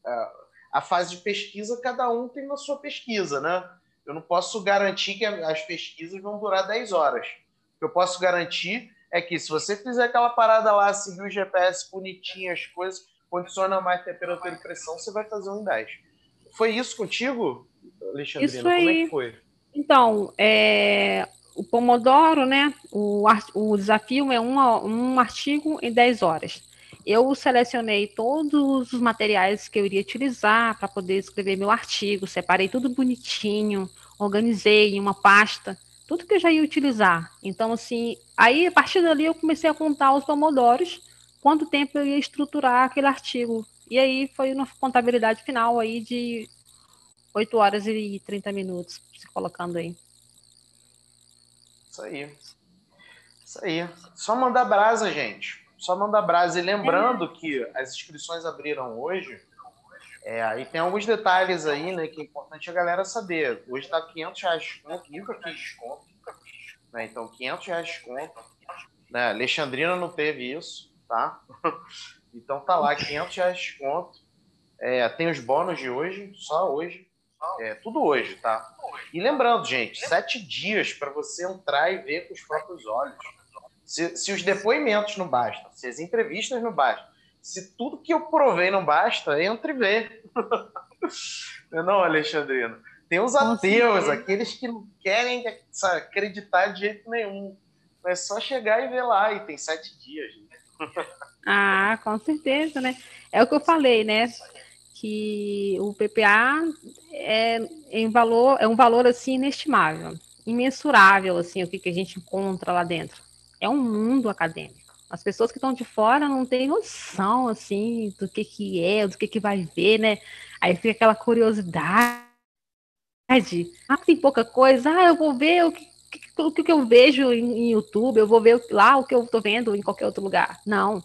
é, a fase de pesquisa, cada um tem na sua pesquisa, né? Eu não posso garantir que as pesquisas vão durar 10 horas. O que eu posso garantir é que se você fizer aquela parada lá, seguir o GPS bonitinho, as coisas, condiciona mais temperatura e pressão, você vai fazer um em 10. Foi isso contigo, Alexandrina? Isso aí. Como é que foi? Então, é, o Pomodoro, né? O, o desafio é um, um artigo em 10 horas. Eu selecionei todos os materiais que eu iria utilizar para poder escrever meu artigo, separei tudo bonitinho, organizei em uma pasta, tudo que eu já ia utilizar. Então, assim, aí a partir dali eu comecei a contar os pomodoros, quanto tempo eu ia estruturar aquele artigo. E aí foi uma contabilidade final aí de 8 horas e 30 minutos, se colocando aí. Isso aí. Isso aí. Só mandar brasa, gente. Só mandar brasa. E lembrando que as inscrições abriram hoje. É, e tem alguns detalhes aí, né, que é importante a galera saber. Hoje está 500 reais de desconto, nunca fiz desconto. Né, então, 500 reais de desconto. Né, Alexandrina não teve isso, tá? Então tá lá, 500 reais de desconto. É, tem os bônus de hoje, só hoje. É, tudo hoje, tá? E lembrando, gente, sete dias para você entrar e ver com os próprios olhos. Se, se, os depoimentos não bastam, se as entrevistas não bastam, se tudo que eu provei não basta, entre e vê. não, Alexandrino. Tem os ateus, aqueles que não querem sabe, acreditar de jeito nenhum. É só chegar e ver lá, e tem sete dias. ah, com certeza, né? É o que eu falei, né? que o PPA é em valor é um valor assim inestimável, imensurável assim o que, que a gente encontra lá dentro. É um mundo acadêmico. As pessoas que estão de fora não têm noção assim do que que é, do que que vai ver, né? Aí fica aquela curiosidade. Ah, tem pouca coisa. Ah, eu vou ver o que o que eu vejo em, YouTube, eu vou ver lá o que eu estou vendo em qualquer outro lugar. Não.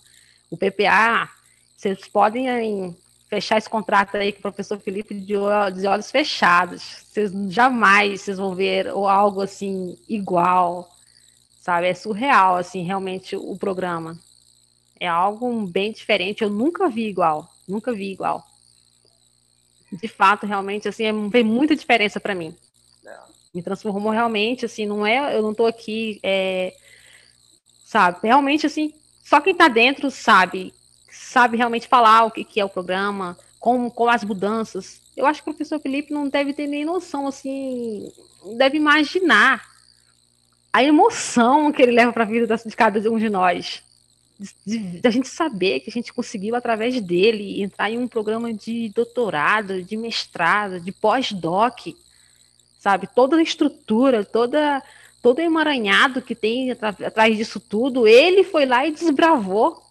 O PPA, vocês podem fechar esse contrato aí com o professor Felipe de, de olhos fechados. Vocês jamais vocês vão ver algo assim igual, sabe? É surreal, assim, realmente o programa. É algo bem diferente. Eu nunca vi igual, nunca vi igual. De fato, realmente, assim, é, tem muita diferença para mim. É. Me transformou realmente, assim, não é, eu não estou aqui, é, sabe? Realmente, assim, só quem está dentro sabe sabe realmente falar o que, que é o programa, como, com as mudanças. Eu acho que o professor Felipe não deve ter nem noção, assim, deve imaginar a emoção que ele leva para a vida de cada um de nós. De, de, a gente saber que a gente conseguiu, através dele, entrar em um programa de doutorado, de mestrado, de pós-doc, sabe? Toda a estrutura, toda, todo o emaranhado que tem atrás disso tudo, ele foi lá e desbravou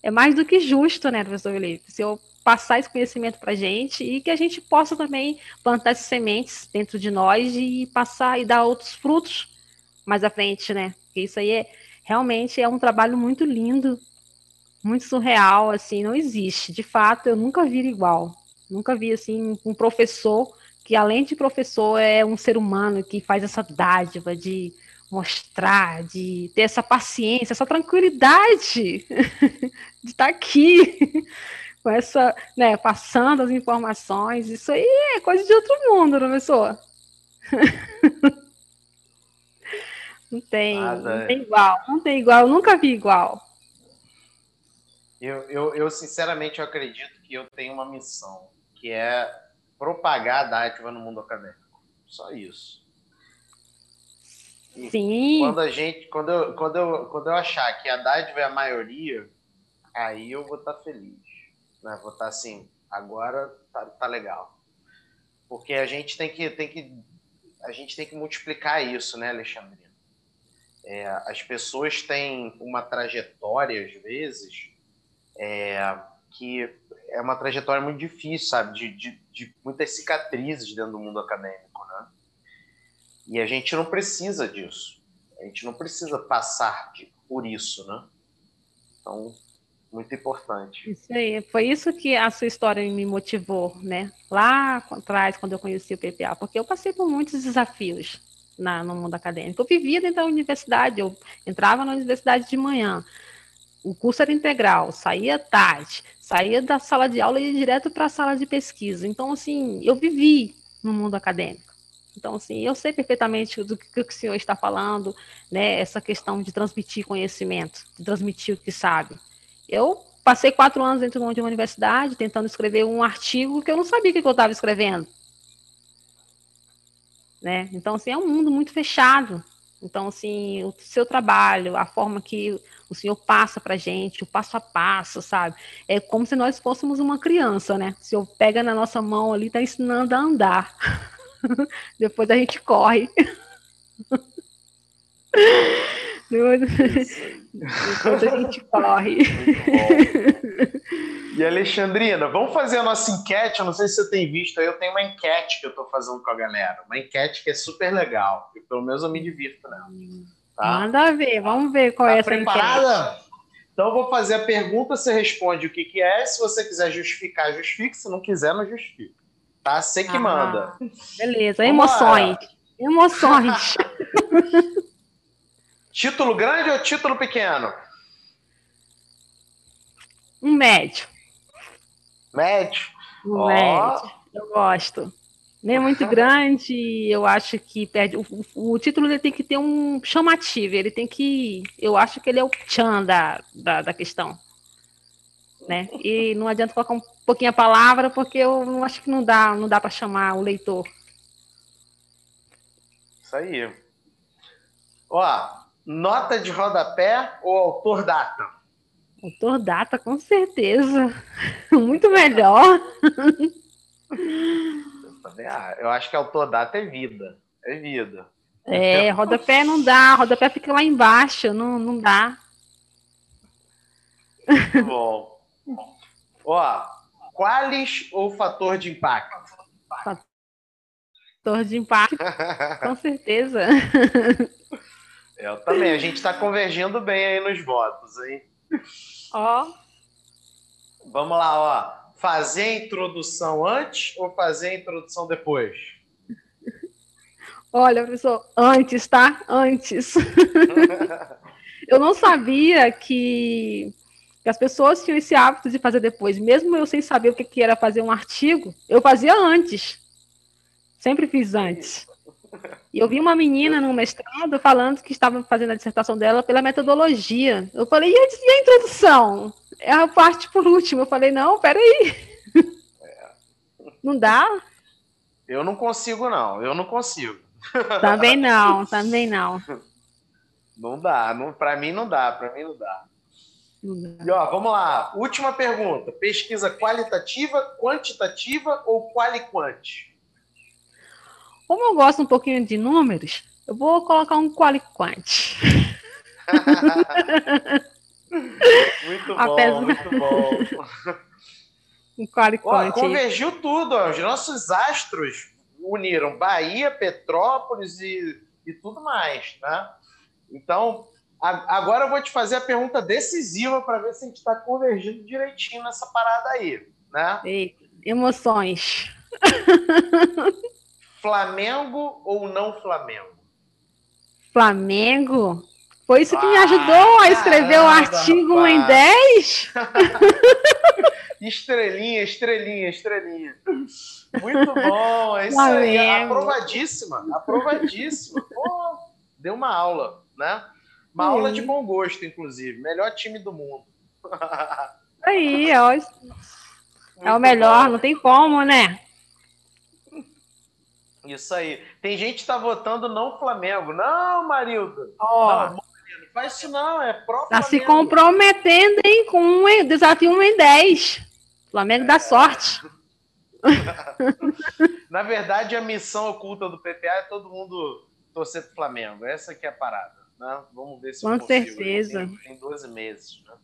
é mais do que justo, né, professor Felipe? Se eu passar esse conhecimento para a gente e que a gente possa também plantar essas sementes dentro de nós e passar e dar outros frutos mais à frente, né? Porque isso aí é realmente é um trabalho muito lindo, muito surreal, assim, não existe. De fato, eu nunca vi igual. Nunca vi assim um professor que além de professor é um ser humano que faz essa dádiva de mostrar, de ter essa paciência, essa tranquilidade de estar aqui com essa, né, passando as informações. Isso aí é coisa de outro mundo, professor. Não tem, Nada. não tem igual, não tem igual, nunca vi igual. Eu, eu, eu, sinceramente, eu acredito que eu tenho uma missão, que é propagar a dádiva no mundo acadêmico. Só isso. Sim. Quando a gente, quando eu, quando eu, quando eu achar que a dádiva é a maioria, aí eu vou estar tá feliz. Né? Vou estar tá assim, agora tá, tá legal. Porque a gente tem que, tem que, a gente tem que multiplicar isso, né, Alexandrina? É, as pessoas têm uma trajetória, às vezes, é, que é uma trajetória muito difícil, sabe? De, de, de, muitas cicatrizes dentro do mundo acadêmico, né? E a gente não precisa disso. A gente não precisa passar por isso, né? Então, muito importante. Isso aí, foi isso que a sua história me motivou, né? Lá atrás, quando eu conheci o PPA, porque eu passei por muitos desafios na, no mundo acadêmico. Eu vivia dentro da universidade, eu entrava na universidade de manhã, o curso era integral, saía tarde, saía da sala de aula e ia direto para a sala de pesquisa. Então, assim, eu vivi no mundo acadêmico. Então, assim, eu sei perfeitamente do que, o senhor está falando, né? Essa questão de transmitir conhecimento, de transmitir o que sabe. Eu passei quatro anos dentro de uma universidade tentando escrever um artigo que eu não sabia o que eu estava escrevendo. Né? Então, assim, é um mundo muito fechado. Então, assim, o seu trabalho, a forma que o Senhor passa para gente, o passo a passo, sabe? É como se nós fôssemos uma criança, né? O Senhor pega na nossa mão ali, está ensinando a andar. Depois a gente corre. Depois, depois a gente corre. E Alexandrina, vamos fazer a nossa enquete. Eu não sei se você tem visto aí, eu tenho uma enquete que eu estou fazendo com a galera. Uma enquete que é super legal. E pelo menos eu me divirto nela. Tá? Manda ver, vamos ver qual tá é essa preparada? Enquete. Então eu vou fazer a pergunta, você responde o que, que é. Se você quiser justificar, justifique. Se não quiser, não justifique. Tá? Você que ah, manda. Beleza, emoções. Emoções. título grande ou título pequeno? Um médio. Médio? Um oh. médio. Eu gosto. Nem é muito grande, eu acho que perde. O, o, título ele tem que ter um chamativo, ele tem que. Eu acho que ele é o tchan da, da, da questão. Né? E não adianta colocar um pouquinho a palavra, porque eu não acho que não dá, não dá para chamar o leitor. Isso aí. Ó, nota de rodapé ou autor data? Autor data, com certeza. Muito melhor. Ah, eu acho que autodata é vida. É vida. É, rodapé não dá, rodapé fica lá embaixo, não, não dá. Muito bom. Ó, qualis ou fator de impacto? Fator de impacto, com certeza. Eu também, a gente está convergindo bem aí nos votos, hein? Ó. Vamos lá, ó fazer a introdução antes ou fazer a introdução depois? Olha, professor, antes, tá? Antes. eu não sabia que, que, as pessoas tinham esse hábito de fazer depois. Mesmo eu sem saber o que, que era fazer um artigo, eu fazia antes. Sempre fiz antes. E eu vi uma menina no mestrado falando que estava fazendo a dissertação dela pela metodologia. Eu falei, e a introdução? é a parte por último. Eu falei, não, peraí. É. Não dá? Eu não consigo, não. Eu não consigo. Também não, também não. Não dá. Não, para mim não dá, para mim não dá. E ó, vamos lá. Última pergunta. Pesquisa qualitativa, quantitativa ou quali-quant? Como eu gosto um pouquinho de números, eu vou colocar um quali-quant. Muito bom, Apesar... muito bom. Claro, Ó, convergiu tudo, ó. os nossos astros uniram Bahia, Petrópolis e, e tudo mais, né? Então, a, agora eu vou te fazer a pergunta decisiva para ver se a gente está convergindo direitinho nessa parada aí, né? Eita, emoções. Flamengo ou não Flamengo? Flamengo? Foi isso que me ajudou a escrever o artigo rapaz. em 10? estrelinha, estrelinha, estrelinha. Muito bom, é isso aí. Aprovadíssima, aprovadíssima. Pô, deu uma aula, né? Uma Sim. aula de bom gosto, inclusive. Melhor time do mundo. Aí, ó. É o melhor, bom. não tem como, né? Isso aí. Tem gente que tá votando não Flamengo. Não, Marildo. Oh. faz isso não, é próprio. Tá se comprometendo, hein, com um desafio 1 em 10. Flamengo é. dá sorte. Na verdade, a missão oculta do PPA é todo mundo torcer pro Flamengo. Essa que é a parada. Né? Vamos ver se Com certeza. Tem, tem 12 meses. Né?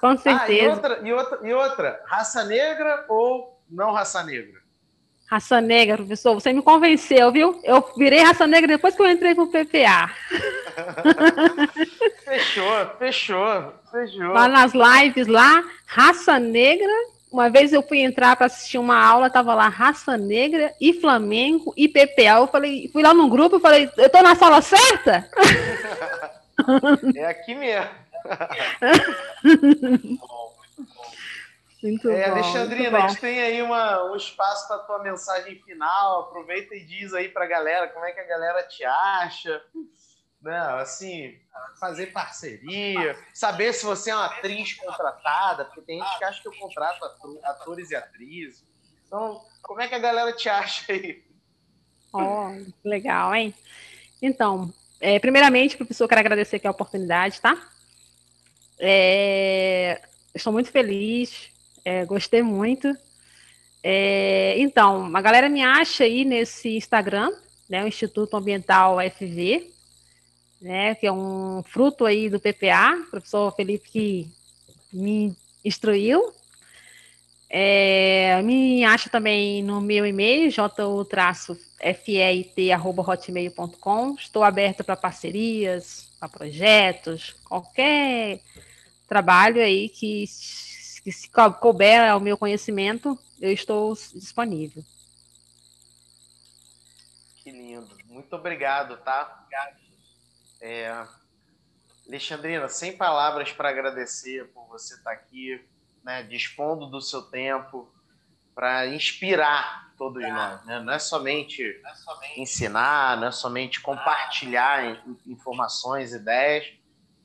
Com certeza. Ah, e, outra, e, outra, e outra, raça negra ou não raça negra? Raça negra, professor, você me convenceu, viu? Eu virei raça negra depois que eu entrei pro PPA. fechou, fechou, fechou. Lá nas lives lá, raça negra. Uma vez eu fui entrar para assistir uma aula, tava lá raça negra e Flamengo e PPA. Eu falei, fui lá no grupo e falei, eu tô na sala certa? é aqui mesmo. Muito é, bom, Alexandrina, a gente tem aí uma, um espaço para tua mensagem final. Aproveita e diz aí para a galera como é que a galera te acha, né? Assim, fazer parceria, saber se você é uma atriz contratada, porque tem gente que acha que eu contrato atores e atrizes. Então, como é que a galera te acha aí? Oh, legal, hein? Então, é, primeiramente, professor, quero agradecer aqui a oportunidade, tá? É, estou muito feliz, é, gostei muito. É, então, a galera me acha aí nesse Instagram, né, o Instituto Ambiental FV, né, que é um fruto aí do PPA, professor Felipe que me instruiu. É, me acha também no meu e-mail, ju-fait.hotmail.com. Estou aberta para parcerias, para projetos, qualquer trabalho aí que, que se couber ao meu conhecimento, eu estou disponível. Que lindo. Muito obrigado, tá? É, Alexandrina, sem palavras para agradecer por você estar aqui, né, dispondo do seu tempo para inspirar todos nós. Né? Não, é somente, não é somente ensinar, não é somente compartilhar informações, ideias,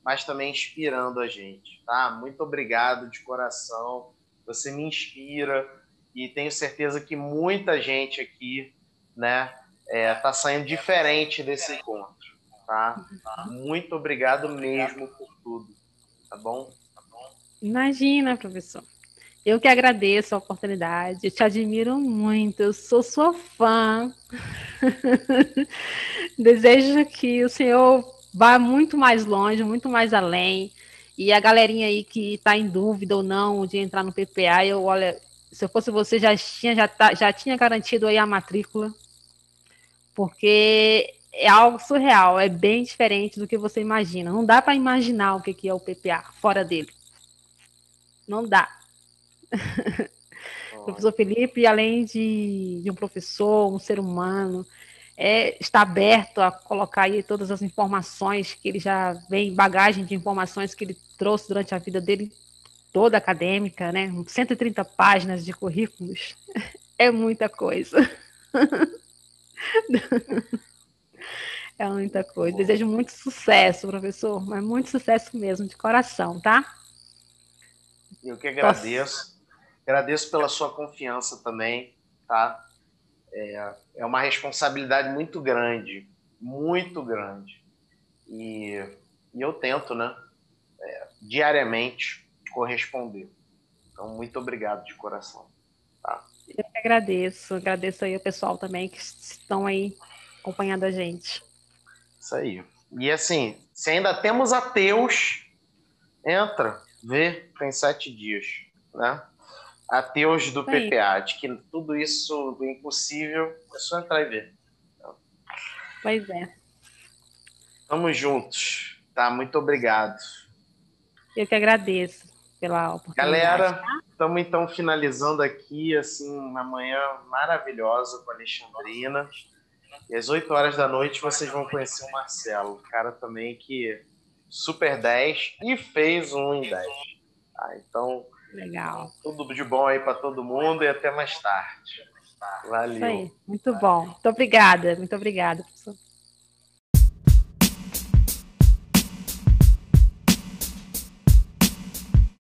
mas também inspirando a gente, tá? Muito obrigado de coração. Você me inspira e tenho certeza que muita gente aqui, né, é, tá saindo diferente desse encontro, tá? Muito obrigado mesmo por tudo, tá bom? Imagina, professor. Eu que agradeço a oportunidade, eu te admiro muito, eu sou sua fã. Desejo que o senhor vai muito mais longe, muito mais além. E a galerinha aí que está em dúvida ou não de entrar no PPA, eu olha, se eu fosse você já tinha já, tá, já tinha garantido aí a matrícula, porque é algo surreal, é bem diferente do que você imagina. Não dá para imaginar o que é o PPA fora dele. Não dá. professor Felipe, além de, de um professor, um ser humano, é, está aberto a colocar aí todas as informações que ele já vem, bagagem de informações que ele trouxe durante a vida dele toda acadêmica, né? 130 páginas de currículos. É muita coisa. É muita coisa. Desejo muito sucesso, professor, mas muito sucesso mesmo, de coração, tá? Eu que agradeço. Nossa. Agradeço pela sua confiança também, tá? É, é uma responsabilidade muito grande, muito grande. E, e eu tento, né, é, diariamente corresponder. Então, muito obrigado de coração. Tá? Eu que agradeço, agradeço aí o pessoal também que estão aí acompanhando a gente. Isso aí. E assim, se ainda temos ateus, entra, vê, tem sete dias, né? Ateus do PPA, de que tudo isso é impossível, é só entrar e ver. Pois é. Tamo juntos, tá? Muito obrigado. Eu que agradeço pela oportunidade. Galera, estamos então finalizando aqui, assim, uma manhã maravilhosa com a Alexandrina. E às 8 horas da noite vocês vão conhecer o Marcelo, cara também que super 10 e fez um em 10. Tá? Então, Legal. Tudo de bom aí para todo mundo e até mais tarde. Valeu. Muito bom. Muito obrigada. Muito obrigada, professor.